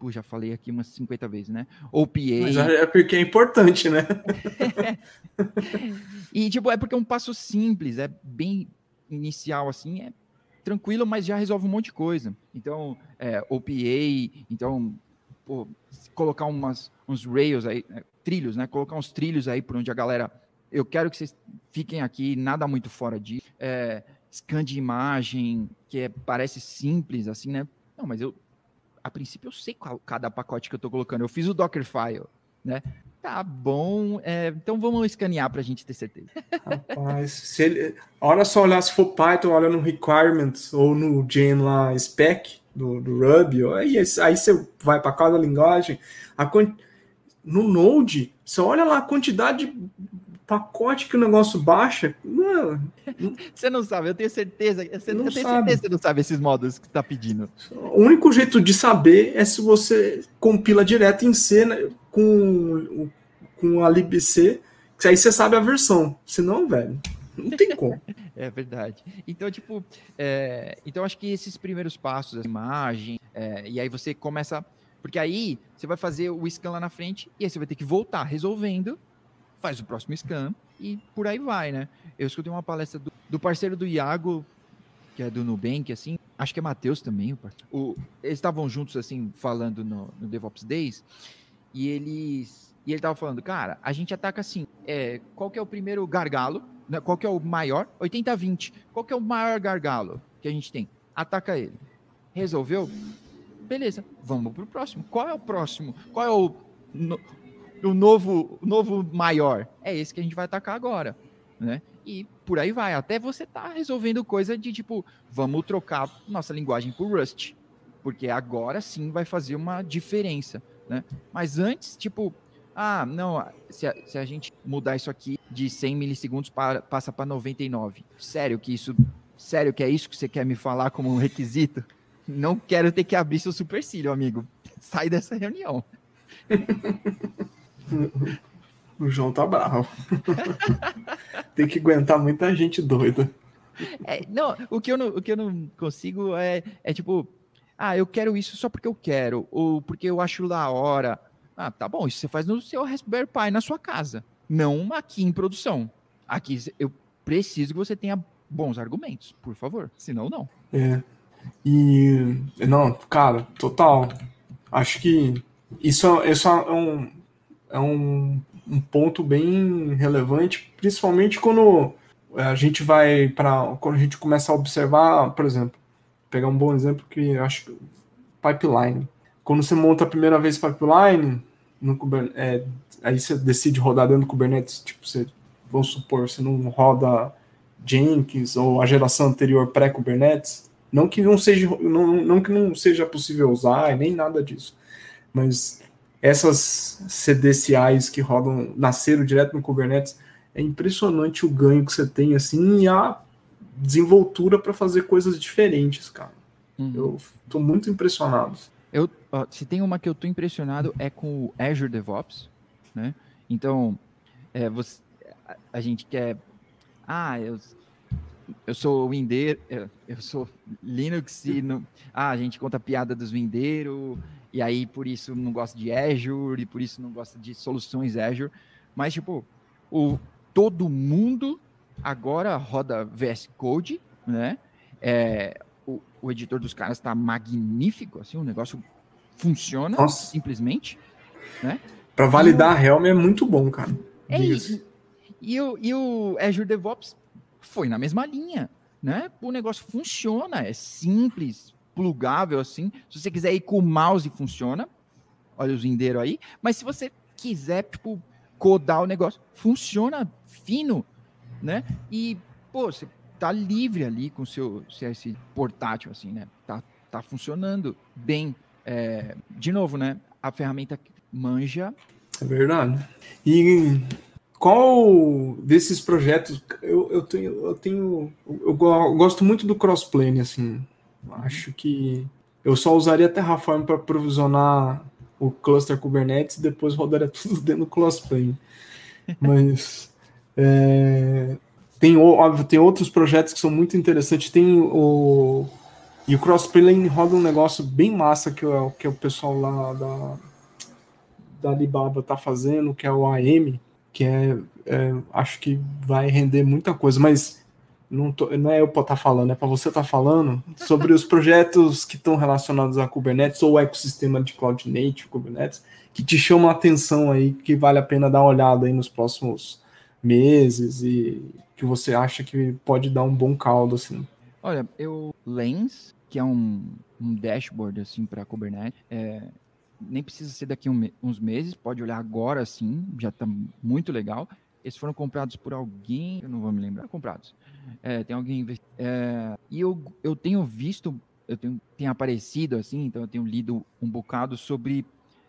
Pô, já falei aqui umas 50 vezes, né? OPA. Mas é porque é importante, né? e, tipo, é porque é um passo simples, é bem inicial, assim, é tranquilo, mas já resolve um monte de coisa. Então, é, OPA, então, pô, colocar umas, uns rails aí, é, trilhos, né? Colocar uns trilhos aí por onde a galera. Eu quero que vocês fiquem aqui, nada muito fora disso. É, scan de imagem, que é, parece simples, assim, né? Não, mas eu a princípio eu sei qual cada pacote que eu estou colocando. Eu fiz o Dockerfile, né? Tá bom, é, então vamos escanear para a gente ter certeza. Rapaz, se ele, olha só olhar se for Python, olha no requirements ou no gen lá spec do, do Ruby, aí, aí você vai para cada linguagem. A, no Node, você olha lá a quantidade de pacote que o negócio baixa. Não, você não sabe, eu tenho certeza. Você, não eu tenho sabe. certeza que você não sabe esses modos que está pedindo. O único jeito de saber é se você compila direto em C né, com, com a libc, que aí você sabe a versão. Senão, velho, não tem como. é verdade. Então, tipo, é, então acho que esses primeiros passos, a imagem, é, e aí você começa. Porque aí você vai fazer o scan lá na frente e aí você vai ter que voltar resolvendo faz o próximo scan e por aí vai, né? Eu escutei uma palestra do, do parceiro do Iago, que é do Nubank, assim, acho que é Matheus também, o, eles estavam juntos, assim, falando no, no DevOps Days, e eles e ele tava falando, cara, a gente ataca assim, é, qual que é o primeiro gargalo, né, qual que é o maior? 80-20. Qual que é o maior gargalo que a gente tem? Ataca ele. Resolveu? Beleza, vamos pro próximo. Qual é o próximo? Qual é o, no, o novo, o novo maior. É esse que a gente vai atacar agora, né? E por aí vai, até você tá resolvendo coisa de tipo, vamos trocar nossa linguagem por Rust, porque agora sim vai fazer uma diferença, né? Mas antes, tipo, ah, não, se a, se a gente mudar isso aqui de 100 milissegundos para, passa para 99. Sério que isso, sério que é isso que você quer me falar como um requisito? Não quero ter que abrir seu supercílio, amigo. Sai dessa reunião. O João tá bravo. Tem que aguentar muita gente doida. É, não, o que, eu não, o que eu não consigo é, é tipo, ah, eu quero isso só porque eu quero, ou porque eu acho da hora. Ah, tá bom, isso você faz no seu Raspberry Pi na sua casa, não aqui em produção. Aqui eu preciso que você tenha bons argumentos, por favor. Senão, não. É. E. Não, cara, total. Acho que isso, isso é um, é um, um ponto bem relevante, principalmente quando a gente vai para. Quando a gente começa a observar, por exemplo, pegar um bom exemplo que acho que pipeline. Quando você monta a primeira vez pipeline, no é, aí você decide rodar dentro do Kubernetes, tipo, você, vamos supor, você não roda Jenkins ou a geração anterior pré-Kubernetes, não que não seja não, não que não seja possível usar nem nada disso, mas essas CDCIs que rodam nasceram direto no Kubernetes é impressionante o ganho que você tem assim e a desenvoltura para fazer coisas diferentes, cara. Uhum. Eu tô muito impressionado. Eu, ó, se tem uma que eu tô impressionado é com o Azure DevOps, né? Então, é, você, a, a gente quer ah, eu, eu sou windeiro, eu sou Linux e não, ah, a gente conta a piada dos windeiros e aí por isso não gosta de Azure e por isso não gosta de soluções Azure, mas tipo, o todo mundo agora roda VS Code, né? É, o, o editor dos caras está magnífico, assim, o negócio funciona Nossa. simplesmente, né? Para validar a Helm é muito bom, cara. É isso. E o, e o Azure DevOps foi na mesma linha, né? O negócio funciona, é simples, plugável assim. Se você quiser ir com o mouse, funciona. Olha os indeiros aí. Mas se você quiser, tipo, codar o negócio, funciona fino, né? E, pô, você tá livre ali com o seu CS portátil, assim, né? Tá, tá funcionando bem. É, de novo, né? A ferramenta manja. É verdade. E qual desses projetos eu, eu tenho eu tenho eu, gosto muito do crossplane assim acho que eu só usaria Terraform para provisionar o cluster Kubernetes e depois rodaria tudo dentro do crossplane mas é, tem óbvio tem outros projetos que são muito interessantes. Tem o e o crossplane roda um negócio bem massa que, o que o pessoal lá da da Alibaba tá fazendo que é o AM que é, é, acho que vai render muita coisa, mas não, tô, não é eu para estar tá falando, é para você estar tá falando sobre os projetos que estão relacionados a Kubernetes ou o ecossistema de Cloud Native Kubernetes que te chamam a atenção aí, que vale a pena dar uma olhada aí nos próximos meses e que você acha que pode dar um bom caldo assim. Olha, eu Lens, que é um, um dashboard assim para Kubernetes, é, nem precisa ser daqui um, uns meses, pode olhar agora sim, já está muito legal. Eles foram comprados por alguém, eu não vou me lembrar, comprados. É, tem alguém é, e eu, eu tenho visto, eu tenho, tem aparecido assim, então eu tenho lido um bocado sobre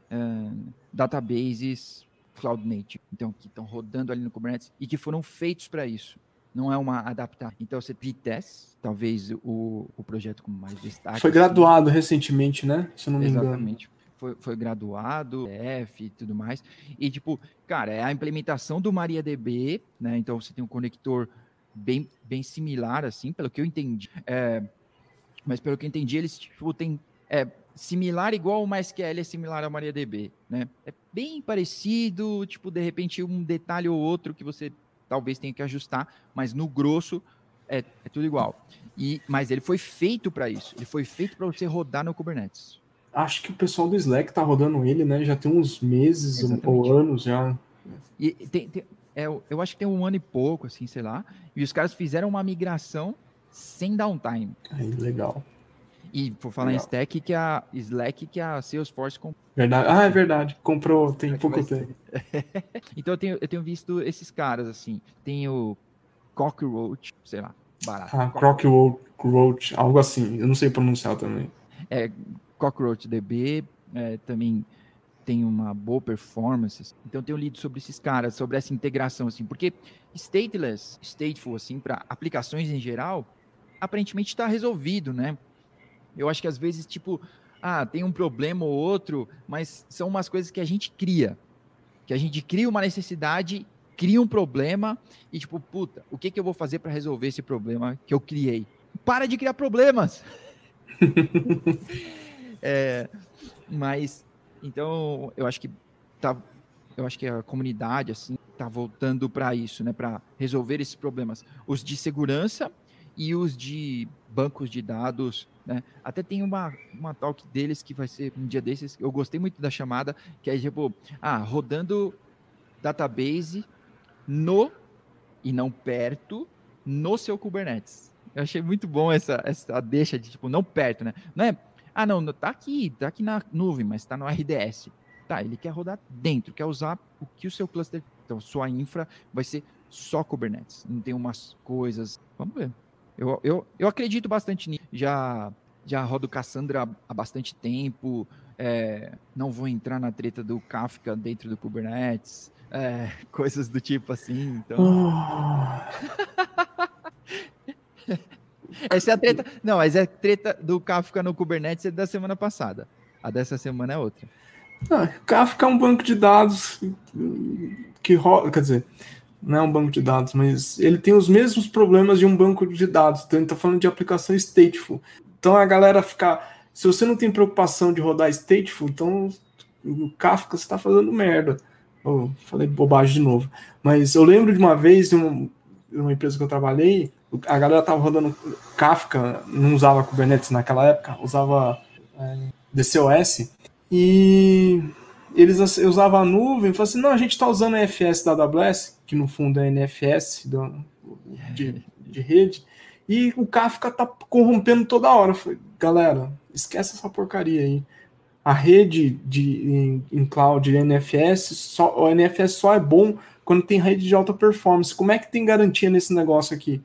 é, databases cloud native, então que estão rodando ali no Kubernetes e que foram feitos para isso. Não é uma adaptar. Então você testes, talvez o, o projeto com mais destaque. Foi graduado assim. recentemente, né? Se não me Exatamente. engano. Exatamente foi, foi graduado, F e tudo mais. E, tipo, cara, é a implementação do MariaDB, né? Então você tem um conector bem, bem similar, assim, pelo que eu entendi. É, mas pelo que eu entendi, eles, tipo, tem. É, similar igual o MySQL é similar ao MariaDB, né? É bem parecido, tipo, de repente um detalhe ou outro que você talvez tenha que ajustar, mas no grosso é, é tudo igual. E, mas ele foi feito para isso. Ele foi feito para você rodar no Kubernetes acho que o pessoal do Slack tá rodando ele, né? Já tem uns meses Exatamente. ou anos já. E tem, tem, é, eu acho que tem um ano e pouco, assim, sei lá. E os caras fizeram uma migração sem downtime. Aí, legal. E por falar legal. em Stack, que a Slack que a Salesforce comprou. Verdade. Ah, é verdade. Comprou tem pouco tempo. então eu tenho, eu tenho visto esses caras, assim. Tem o Cockroach, sei lá, barato. Ah, Cockroach, algo assim. Eu não sei pronunciar também. É, CockroachDB é, também tem uma boa performance. Então tenho lido sobre esses caras, sobre essa integração assim, porque stateless, stateful assim para aplicações em geral, aparentemente está resolvido, né? Eu acho que às vezes tipo, ah, tem um problema ou outro, mas são umas coisas que a gente cria. Que a gente cria uma necessidade, cria um problema e tipo, puta, o que que eu vou fazer para resolver esse problema que eu criei? Para de criar problemas. É, mas, então, eu acho que tá, eu acho que a comunidade assim tá voltando para isso, né, para resolver esses problemas, os de segurança e os de bancos de dados, né? Até tem uma, uma talk deles que vai ser um dia desses, eu gostei muito da chamada, que é tipo, ah, rodando database no e não perto no seu Kubernetes. Eu achei muito bom essa, essa deixa de tipo, não perto, né? Não é, ah, não, tá aqui, tá aqui na nuvem, mas tá no RDS. Tá, ele quer rodar dentro, quer usar o que o seu cluster. Então, sua infra vai ser só Kubernetes. Não tem umas coisas. Vamos ver. Eu, eu, eu acredito bastante nisso. Já, já rodo Cassandra há bastante tempo. É, não vou entrar na treta do Kafka dentro do Kubernetes. É, coisas do tipo assim. Então... Oh. Essa é a treta. Não, mas é a treta do Kafka no Kubernetes é da semana passada. A dessa semana é outra. Ah, Kafka é um banco de dados que rola. Quer dizer, não é um banco de dados, mas ele tem os mesmos problemas de um banco de dados. Então, ele está falando de aplicação stateful. Então, a galera ficar. Se você não tem preocupação de rodar stateful, então o Kafka está fazendo merda. Oh, falei bobagem de novo. Mas eu lembro de uma vez, em uma empresa que eu trabalhei, a galera tava rodando Kafka, não usava Kubernetes naquela época, usava é, DCOS, e eles usavam a nuvem e falavam assim, não, a gente está usando a NFS da AWS, que no fundo é NFS do, de, de rede, e o Kafka tá corrompendo toda hora. Eu falei, galera, esquece essa porcaria aí. A rede de, em, em cloud de NFS, só, o NFS só é bom quando tem rede de alta performance. Como é que tem garantia nesse negócio aqui?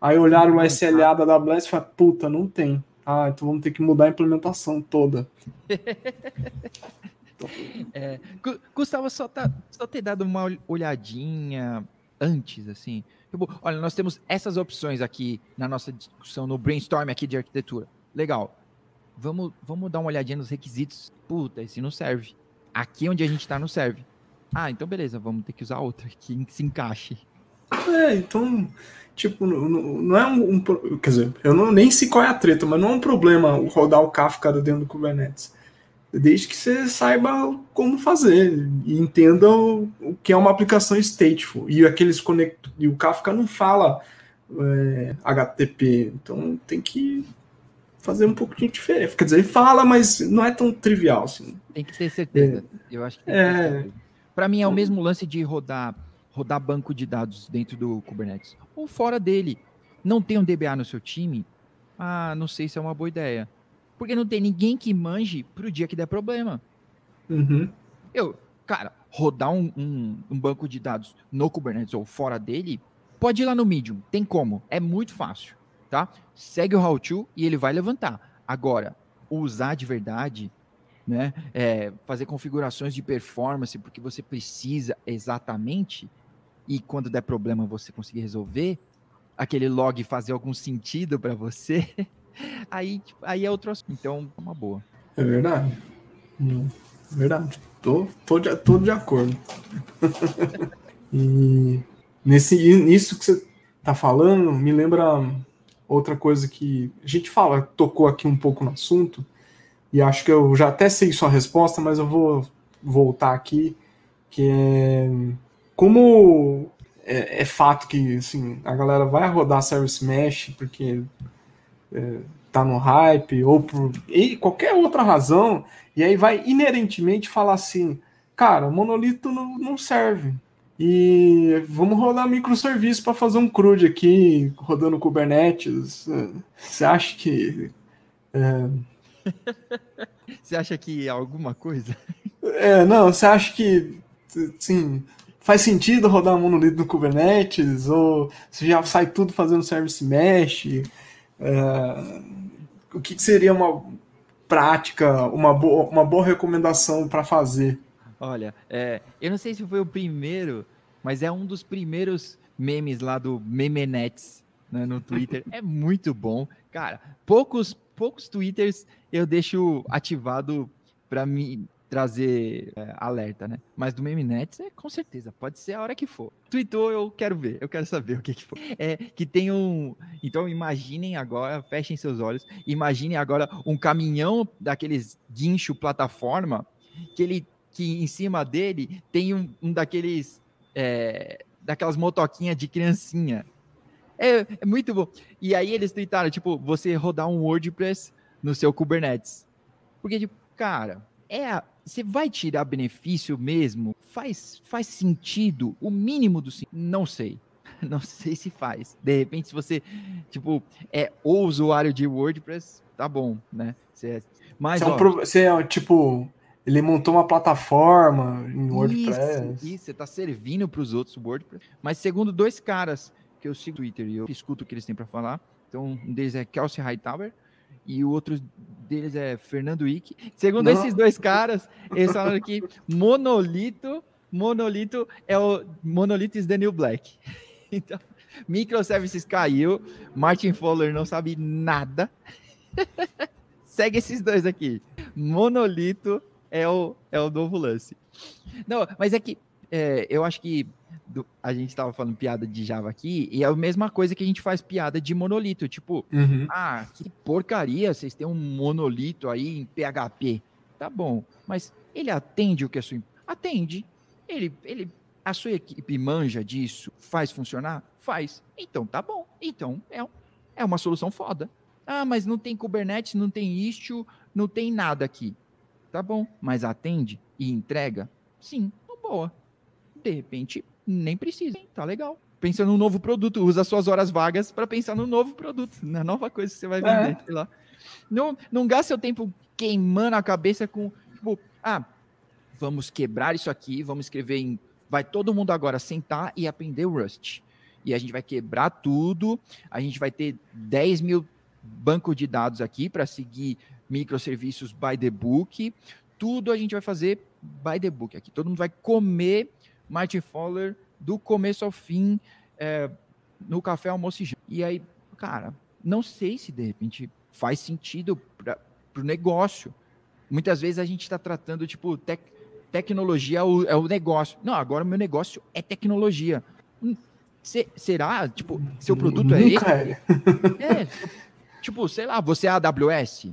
Aí olharam o SLA da AWS e falaram, puta, não tem. Ah, então vamos ter que mudar a implementação toda. é, Gustavo, só, tá, só ter dado uma olhadinha antes, assim. Tipo, olha, nós temos essas opções aqui na nossa discussão, no brainstorm aqui de arquitetura. Legal. Vamos, vamos dar uma olhadinha nos requisitos. Puta, esse não serve. Aqui onde a gente está não serve. Ah, então beleza, vamos ter que usar outra que se encaixe. É, então tipo, não, é um, um, Quer dizer, eu não, nem sei qual é a treta, mas não é um problema rodar o Kafka dentro do Kubernetes. Desde que você saiba como fazer e entenda o, o que é uma aplicação stateful. E aqueles conect... E o Kafka não fala é, HTTP, então tem que fazer um pouco de diferença. Quer dizer, ele fala, mas não é tão trivial assim. Tem que ter certeza. É, eu acho que é... Para mim é o mesmo lance de rodar rodar banco de dados dentro do Kubernetes ou fora dele. Não tem um DBA no seu time? Ah, não sei se é uma boa ideia. Porque não tem ninguém que manje pro dia que der problema. Uhum. Eu, cara, rodar um, um, um, banco de dados no Kubernetes ou fora dele, pode ir lá no Medium, tem como, é muito fácil, tá? Segue o how-to e ele vai levantar. Agora, usar de verdade, né, é, fazer configurações de performance porque você precisa exatamente, e quando der problema você conseguir resolver, aquele log fazer algum sentido para você, aí, aí é outro assunto. Então, é uma boa. É verdade. É verdade. Tô, tô, de, tô de acordo. e nesse, nisso que você tá falando, me lembra outra coisa que a gente fala, tocou aqui um pouco no assunto, e acho que eu já até sei sua resposta, mas eu vou voltar aqui, que é como é, é, fato que assim, a galera vai rodar Service Mesh porque é, tá no hype ou por e qualquer outra razão, e aí vai inerentemente falar assim, cara, o monolito não, não serve. E vamos rodar microserviço para fazer um CRUD aqui, rodando Kubernetes. Você acha que. É... Você acha que é alguma coisa? É, não, você acha que. Sim, faz sentido rodar um monolito no Kubernetes, ou se já sai tudo fazendo service mesh, é, o que, seria uma prática, uma boa, uma boa recomendação para fazer? Olha, é, eu não sei se foi o primeiro, mas é um dos primeiros memes lá do Memenets né, no Twitter. é muito bom. Cara, poucos, poucos Twitters eu deixo ativado para me trazer é, alerta, né? Mas do Memenet é com certeza, pode ser a hora que for. Tweetou, eu quero ver, eu quero saber o que que for. É que tem um. Então imaginem agora, fechem seus olhos, imaginem agora um caminhão daqueles guincho plataforma que ele que em cima dele tem um, um daqueles. É, daquelas motoquinhas de criancinha. É, é, muito bom. E aí eles tentaram, tipo, você rodar um WordPress no seu Kubernetes. Porque, tipo, cara, é você vai tirar benefício mesmo? Faz, faz sentido? O mínimo do Não sei. Não sei se faz. De repente, se você, tipo, é o usuário de WordPress, tá bom, né? Você é, mas, você, é, um pro, você é tipo, ele montou uma plataforma em WordPress. Isso, isso você tá servindo para os outros WordPress. Mas segundo dois caras que eu sigo no Twitter e eu escuto o que eles têm para falar, então um deles é Kelsey Hightower e o outro deles é Fernando Wick. Segundo Não. esses dois caras, eles falaram que monolito, monolito é o monolito is the new black. Então, microservices caiu, Martin Fowler não sabe nada. Segue esses dois aqui. Monolito é o, é o novo lance. Não, mas é que é, eu acho que do, a gente estava falando piada de Java aqui, e é a mesma coisa que a gente faz piada de monolito. Tipo, uhum. ah, que porcaria, vocês têm um monolito aí em PHP. Tá bom, mas ele atende o que a sua. Atende. Ele, ele a sua equipe manja disso? Faz funcionar? Faz. Então tá bom. Então é, é uma solução foda. Ah, mas não tem Kubernetes, não tem Istio, não tem nada aqui. Tá bom, mas atende e entrega? Sim, boa. De repente, nem precisa. Tá legal. Pensa num novo produto, usa suas horas vagas para pensar no novo produto, na nova coisa que você vai vender. É. lá. Não, não gaste seu tempo queimando a cabeça com, tipo, ah, vamos quebrar isso aqui, vamos escrever em vai todo mundo agora sentar e aprender o Rust. E a gente vai quebrar tudo, a gente vai ter 10 mil bancos de dados aqui para seguir microserviços by the book. Tudo a gente vai fazer by the book aqui. Todo mundo vai comer Martin Fowler do começo ao fim é, no café, almoço e janta. E aí, cara, não sei se de repente faz sentido para o negócio. Muitas vezes a gente está tratando, tipo, tec tecnologia é o, é o negócio. Não, agora o meu negócio é tecnologia. Hum, se, será? Tipo, seu produto é Nunca é. é. Tipo, sei lá, você é a AWS.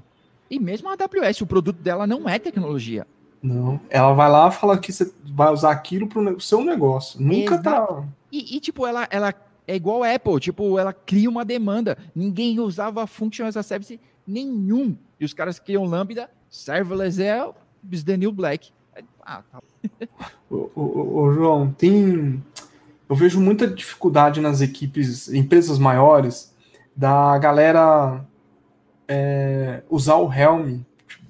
E mesmo a AWS, o produto dela não é tecnologia. Não. Ela vai lá e fala que você vai usar aquilo para o seu negócio. Nunca Exato. tá. E, e, tipo, ela, ela é igual a Apple, tipo, ela cria uma demanda. Ninguém usava Function as a Service nenhum. E os caras criam Lambda, serverless é the new black. Ah, tá. ô, ô, ô, João, tem. Eu vejo muita dificuldade nas equipes, empresas maiores, da galera é, usar o Helm,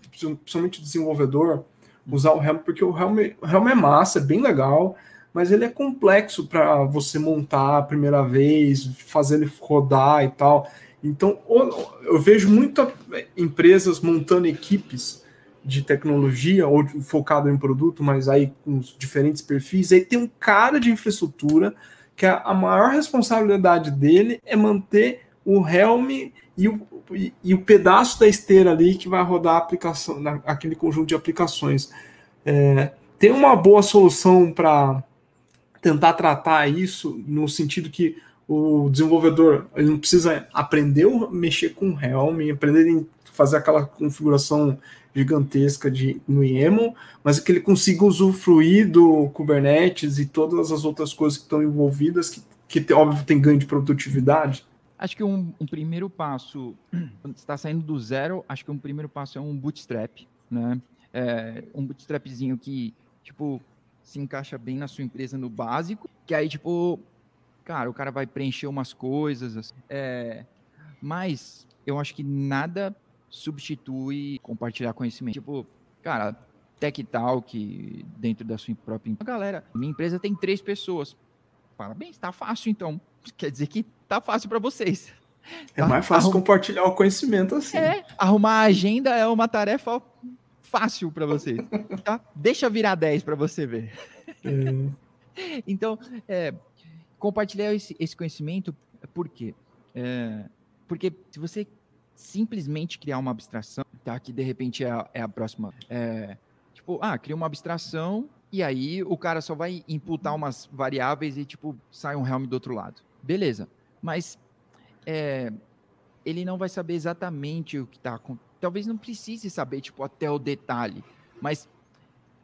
principalmente desenvolvedor, usar o Helm, porque o Helm, o Helm é massa, é bem legal, mas ele é complexo para você montar a primeira vez, fazer ele rodar e tal. Então, eu vejo muitas empresas montando equipes de tecnologia ou focado em produto, mas aí com diferentes perfis. Aí tem um cara de infraestrutura que a, a maior responsabilidade dele é manter o Helm e o, e, o pedaço da esteira ali que vai rodar a aplicação, na, aquele conjunto de aplicações. É, tem uma boa solução para tentar tratar isso no sentido que o desenvolvedor ele não precisa aprender a mexer com o Helm, aprender a fazer aquela configuração gigantesca de, no YAML, mas que ele consiga usufruir do Kubernetes e todas as outras coisas que estão envolvidas, que, que óbvio tem ganho de produtividade? Acho que um, um primeiro passo, quando está saindo do zero, acho que um primeiro passo é um bootstrap, né? É, um bootstrapzinho que, tipo, se encaixa bem na sua empresa no básico, que aí, tipo, cara, o cara vai preencher umas coisas, assim, é, mas eu acho que nada substitui compartilhar conhecimento. Tipo, cara, Tech Talk dentro da sua própria empresa. Galera, minha empresa tem três pessoas. Parabéns, tá fácil então. Quer dizer que tá fácil para vocês. É tá, mais fácil arrum... compartilhar o conhecimento assim. É, arrumar a agenda é uma tarefa fácil para vocês. Tá? Deixa virar 10 para você ver. É. Então, é, compartilhar esse, esse, conhecimento, por quê? É, porque se você simplesmente criar uma abstração, tá? Que de repente é a, é a próxima. É, tipo, ah, cria uma abstração e aí o cara só vai imputar umas variáveis e, tipo, sai um Helm do outro lado. Beleza. Mas é, ele não vai saber exatamente o que está acontecendo. Talvez não precise saber, tipo, até o detalhe. Mas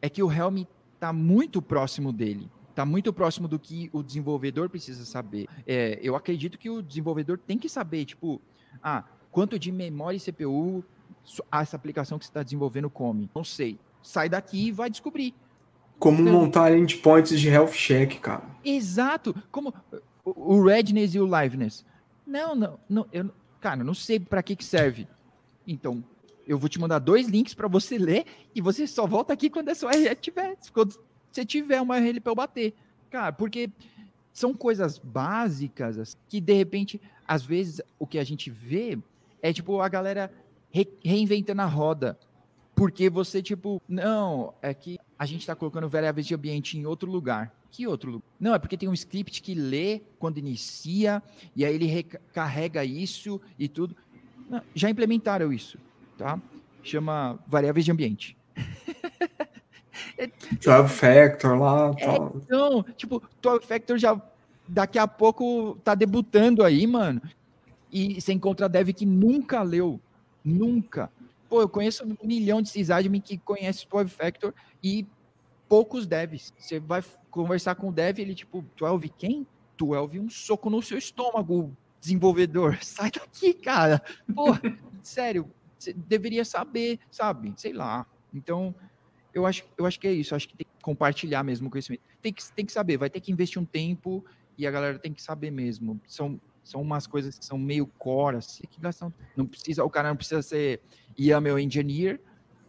é que o Helm está muito próximo dele. Está muito próximo do que o desenvolvedor precisa saber. É, eu acredito que o desenvolvedor tem que saber, tipo, ah, quanto de memória e CPU essa aplicação que você está desenvolvendo come. Não sei. Sai daqui e vai descobrir. Como então, montar endpoints de health check, cara. Exato. Como o Redness e o Liveness. Não, não, não eu, cara, não sei para que que serve. Então, eu vou te mandar dois links para você ler e você só volta aqui quando a sua URL tiver, quando você tiver uma URL para eu bater. Cara, porque são coisas básicas assim, que de repente, às vezes o que a gente vê é tipo a galera re reinventando a roda. Porque você, tipo, não, é que a gente está colocando variáveis de ambiente em outro lugar. Que outro lugar? Não, é porque tem um script que lê quando inicia, e aí ele recarrega isso e tudo. Não, já implementaram isso, tá? Chama variáveis de ambiente. Job Factor lá. É, então, tipo, Job Factor já daqui a pouco tá debutando aí, mano. E você encontra dev que nunca leu. Nunca. Pô, eu conheço um milhão de sysadmin que conhece o Web Factor e poucos devs. Você vai conversar com o dev, ele tipo, 12 quem? 12 um soco no seu estômago, desenvolvedor. Sai daqui, cara. Pô, sério, você deveria saber, sabe? Sei lá. Então, eu acho, eu acho que é isso. Eu acho que tem que compartilhar mesmo o conhecimento. Tem que, tem que saber, vai ter que investir um tempo e a galera tem que saber mesmo. São, são umas coisas que são meio core, assim, que gastam. Não precisa, o cara não precisa ser YAML engineer,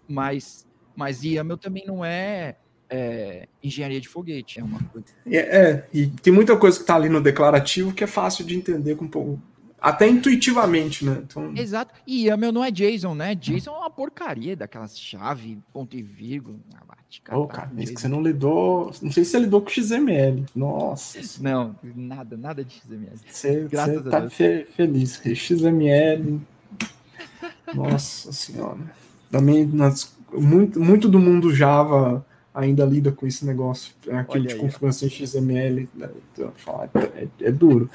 mas, mas YAML também não é, é, engenharia de foguete, é uma coisa. É, é, e tem muita coisa que está ali no declarativo que é fácil de entender com pouco. Até intuitivamente, né? Então... Exato. E YAML não é JSON, né? JSON é uma porcaria daquelas chave, ponto e vírgula. Ô, oh, cara, isso que você não lidou. Não sei se você lidou com XML. Nossa. Não, nada, nada de XML. Você, Graças você tá fe feliz. XML, nossa senhora. Também nas, muito, muito do mundo Java ainda lida com esse negócio. Aquele de configuração XML. Né, então, é, é, duro.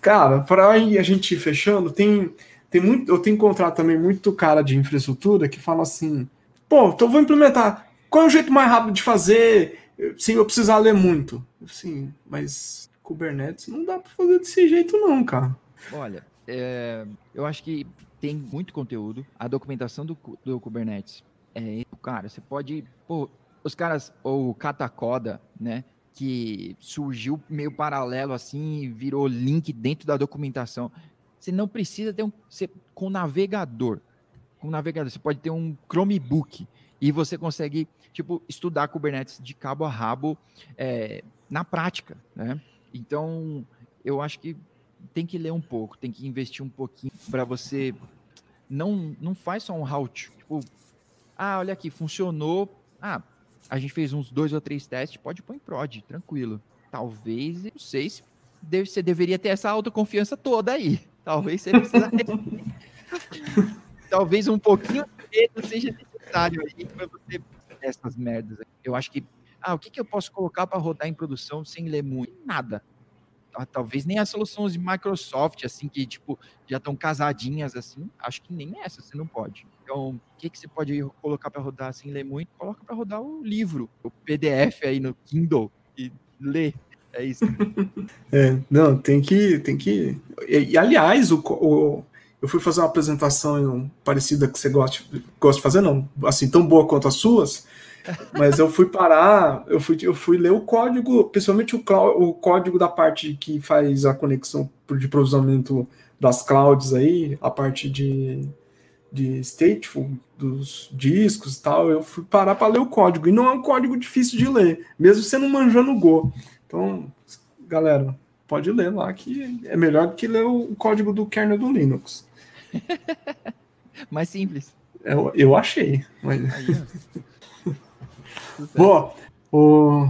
Cara, para a gente ir fechando, tem, tem muito. Eu tenho encontrado também muito cara de infraestrutura que fala assim: pô, então vou implementar. Qual é o jeito mais rápido de fazer sem eu precisar ler muito? Sim, mas Kubernetes não dá para fazer desse jeito, não, cara. Olha, é, eu acho que tem muito conteúdo. A documentação do, do Kubernetes é, cara, você pode, pô, os caras, ou Katakoda, né, que surgiu meio paralelo assim, virou link dentro da documentação. Você não precisa ter um, você, com navegador, com navegador, você pode ter um Chromebook e você consegue, tipo, estudar Kubernetes de cabo a rabo é, na prática, né? Então, eu acho que tem que ler um pouco, tem que investir um pouquinho para você não não faz só um to, tipo, ah, olha aqui, funcionou. Ah, a gente fez uns dois ou três testes, pode pôr em prod, tranquilo. Talvez, não sei se deve, você deveria ter essa autoconfiança toda aí. Talvez você precisa Talvez um pouquinho de medo seja necessário aí para você essas merdas. Eu acho que ah, o que, que eu posso colocar para rodar em produção sem ler muito? Nada. Ah, talvez nem as soluções de Microsoft, assim, que, tipo, já estão casadinhas, assim, acho que nem essa você não pode. Então, o que, que você pode colocar para rodar sem ler muito? Coloca para rodar o livro, o PDF aí no Kindle e ler. É isso. é, não, tem que. Tem que... E aliás, o, o, eu fui fazer uma apresentação parecida que você gosta, gosta de fazer, não, assim, tão boa quanto as suas mas eu fui parar, eu fui, eu fui ler o código, principalmente o, o código da parte que faz a conexão de provisionamento das clouds aí, a parte de, de stateful, dos discos e tal, eu fui parar para ler o código. E não é um código difícil de ler, mesmo você não manjando Go. Então, galera, pode ler lá que é melhor do que ler o código do kernel do Linux. Mais simples. Eu, eu achei. Mas... Aí, Bom, o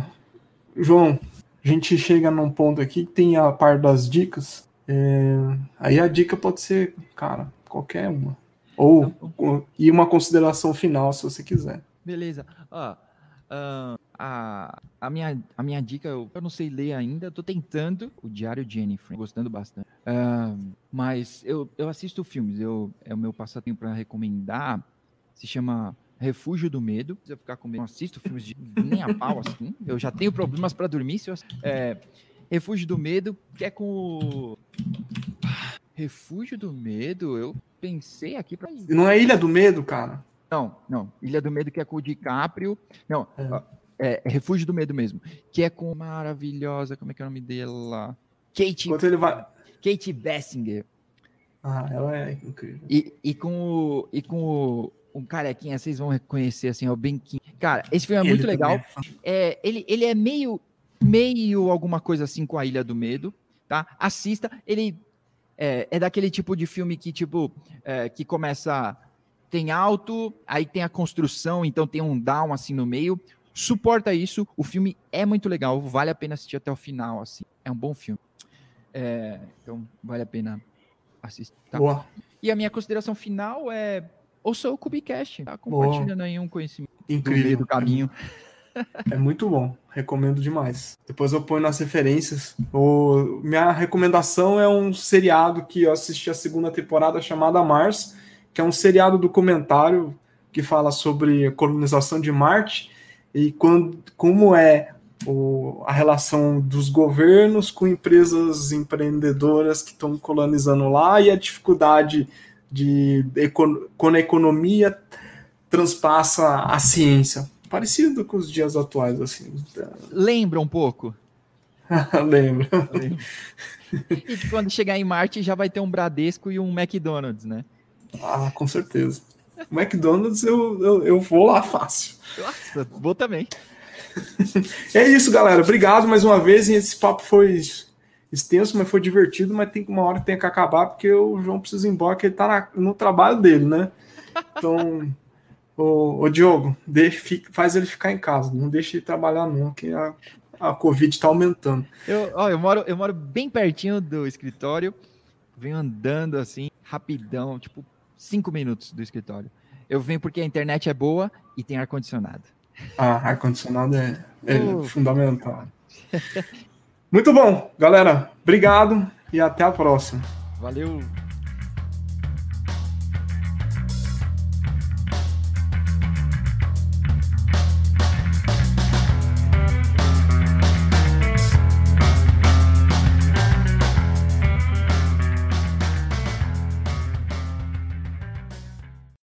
João, a gente chega num ponto aqui que tem a parte das dicas. É... Aí a dica pode ser, cara, qualquer uma. Ou tá e uma consideração final, se você quiser. Beleza. uh, a, a, minha, a minha dica, eu, eu não sei ler ainda, tô tentando o Diário Jennifer, gostando bastante. Uh, mas eu, eu assisto filmes, eu, é o meu passatempo para recomendar. Se chama Refúgio do Medo. Se eu ficar com medo, não assisto filmes de nem a pau, assim. Eu já tenho problemas para dormir. Se eu... é, Refúgio do Medo, que é com. Refúgio do Medo, eu pensei aqui para Não é Ilha do Medo, cara? Não, não. Ilha do Medo que é com o DiCaprio. Não, é, é Refúgio do Medo mesmo. Que é com maravilhosa, como é que é o nome dela? Kate. Enquanto ele vai... Kate Bessinger. Ah, ela é incrível. E, e com o. E com o um carequinha, vocês vão reconhecer assim, é o Benquinho. Cara, esse filme é ele muito legal. É, é, ele, ele é meio, meio alguma coisa assim com a Ilha do Medo, tá? Assista. Ele é, é daquele tipo de filme que, tipo, é, que começa. Tem alto, aí tem a construção, então tem um down assim no meio. Suporta isso. O filme é muito legal, vale a pena assistir até o final, assim. É um bom filme. É, então, vale a pena assistir. Tá? Boa. E a minha consideração final é ouça o Cubicast, tá? Compartilhando aí um conhecimento Incrível. do caminho. É muito bom, recomendo demais. Depois eu ponho nas referências. O, minha recomendação é um seriado que eu assisti a segunda temporada chamada Mars, que é um seriado documentário que fala sobre a colonização de Marte e quando, como é o, a relação dos governos com empresas empreendedoras que estão colonizando lá e a dificuldade de quando a economia transpassa a ciência. Parecido com os dias atuais, assim. Lembra um pouco? Lembro. E quando chegar em Marte já vai ter um Bradesco e um McDonald's, né? Ah, com certeza. O McDonald's eu, eu, eu vou lá fácil. Nossa, vou também. é isso, galera. Obrigado mais uma vez. E esse papo foi extenso, mas foi divertido. Mas tem uma hora que tem que acabar, porque o João precisa ir embora, que ele tá na, no trabalho dele, né? Então, o, o Diogo, deixa, faz ele ficar em casa. Não deixe ele trabalhar, não, que a, a Covid tá aumentando. Eu, ó, eu, moro, eu moro bem pertinho do escritório. Venho andando assim, rapidão, tipo, cinco minutos do escritório. Eu venho porque a internet é boa e tem ar-condicionado. Ah, ar-condicionado é, é uh. fundamental. Muito bom, galera. Obrigado e até a próxima. Valeu.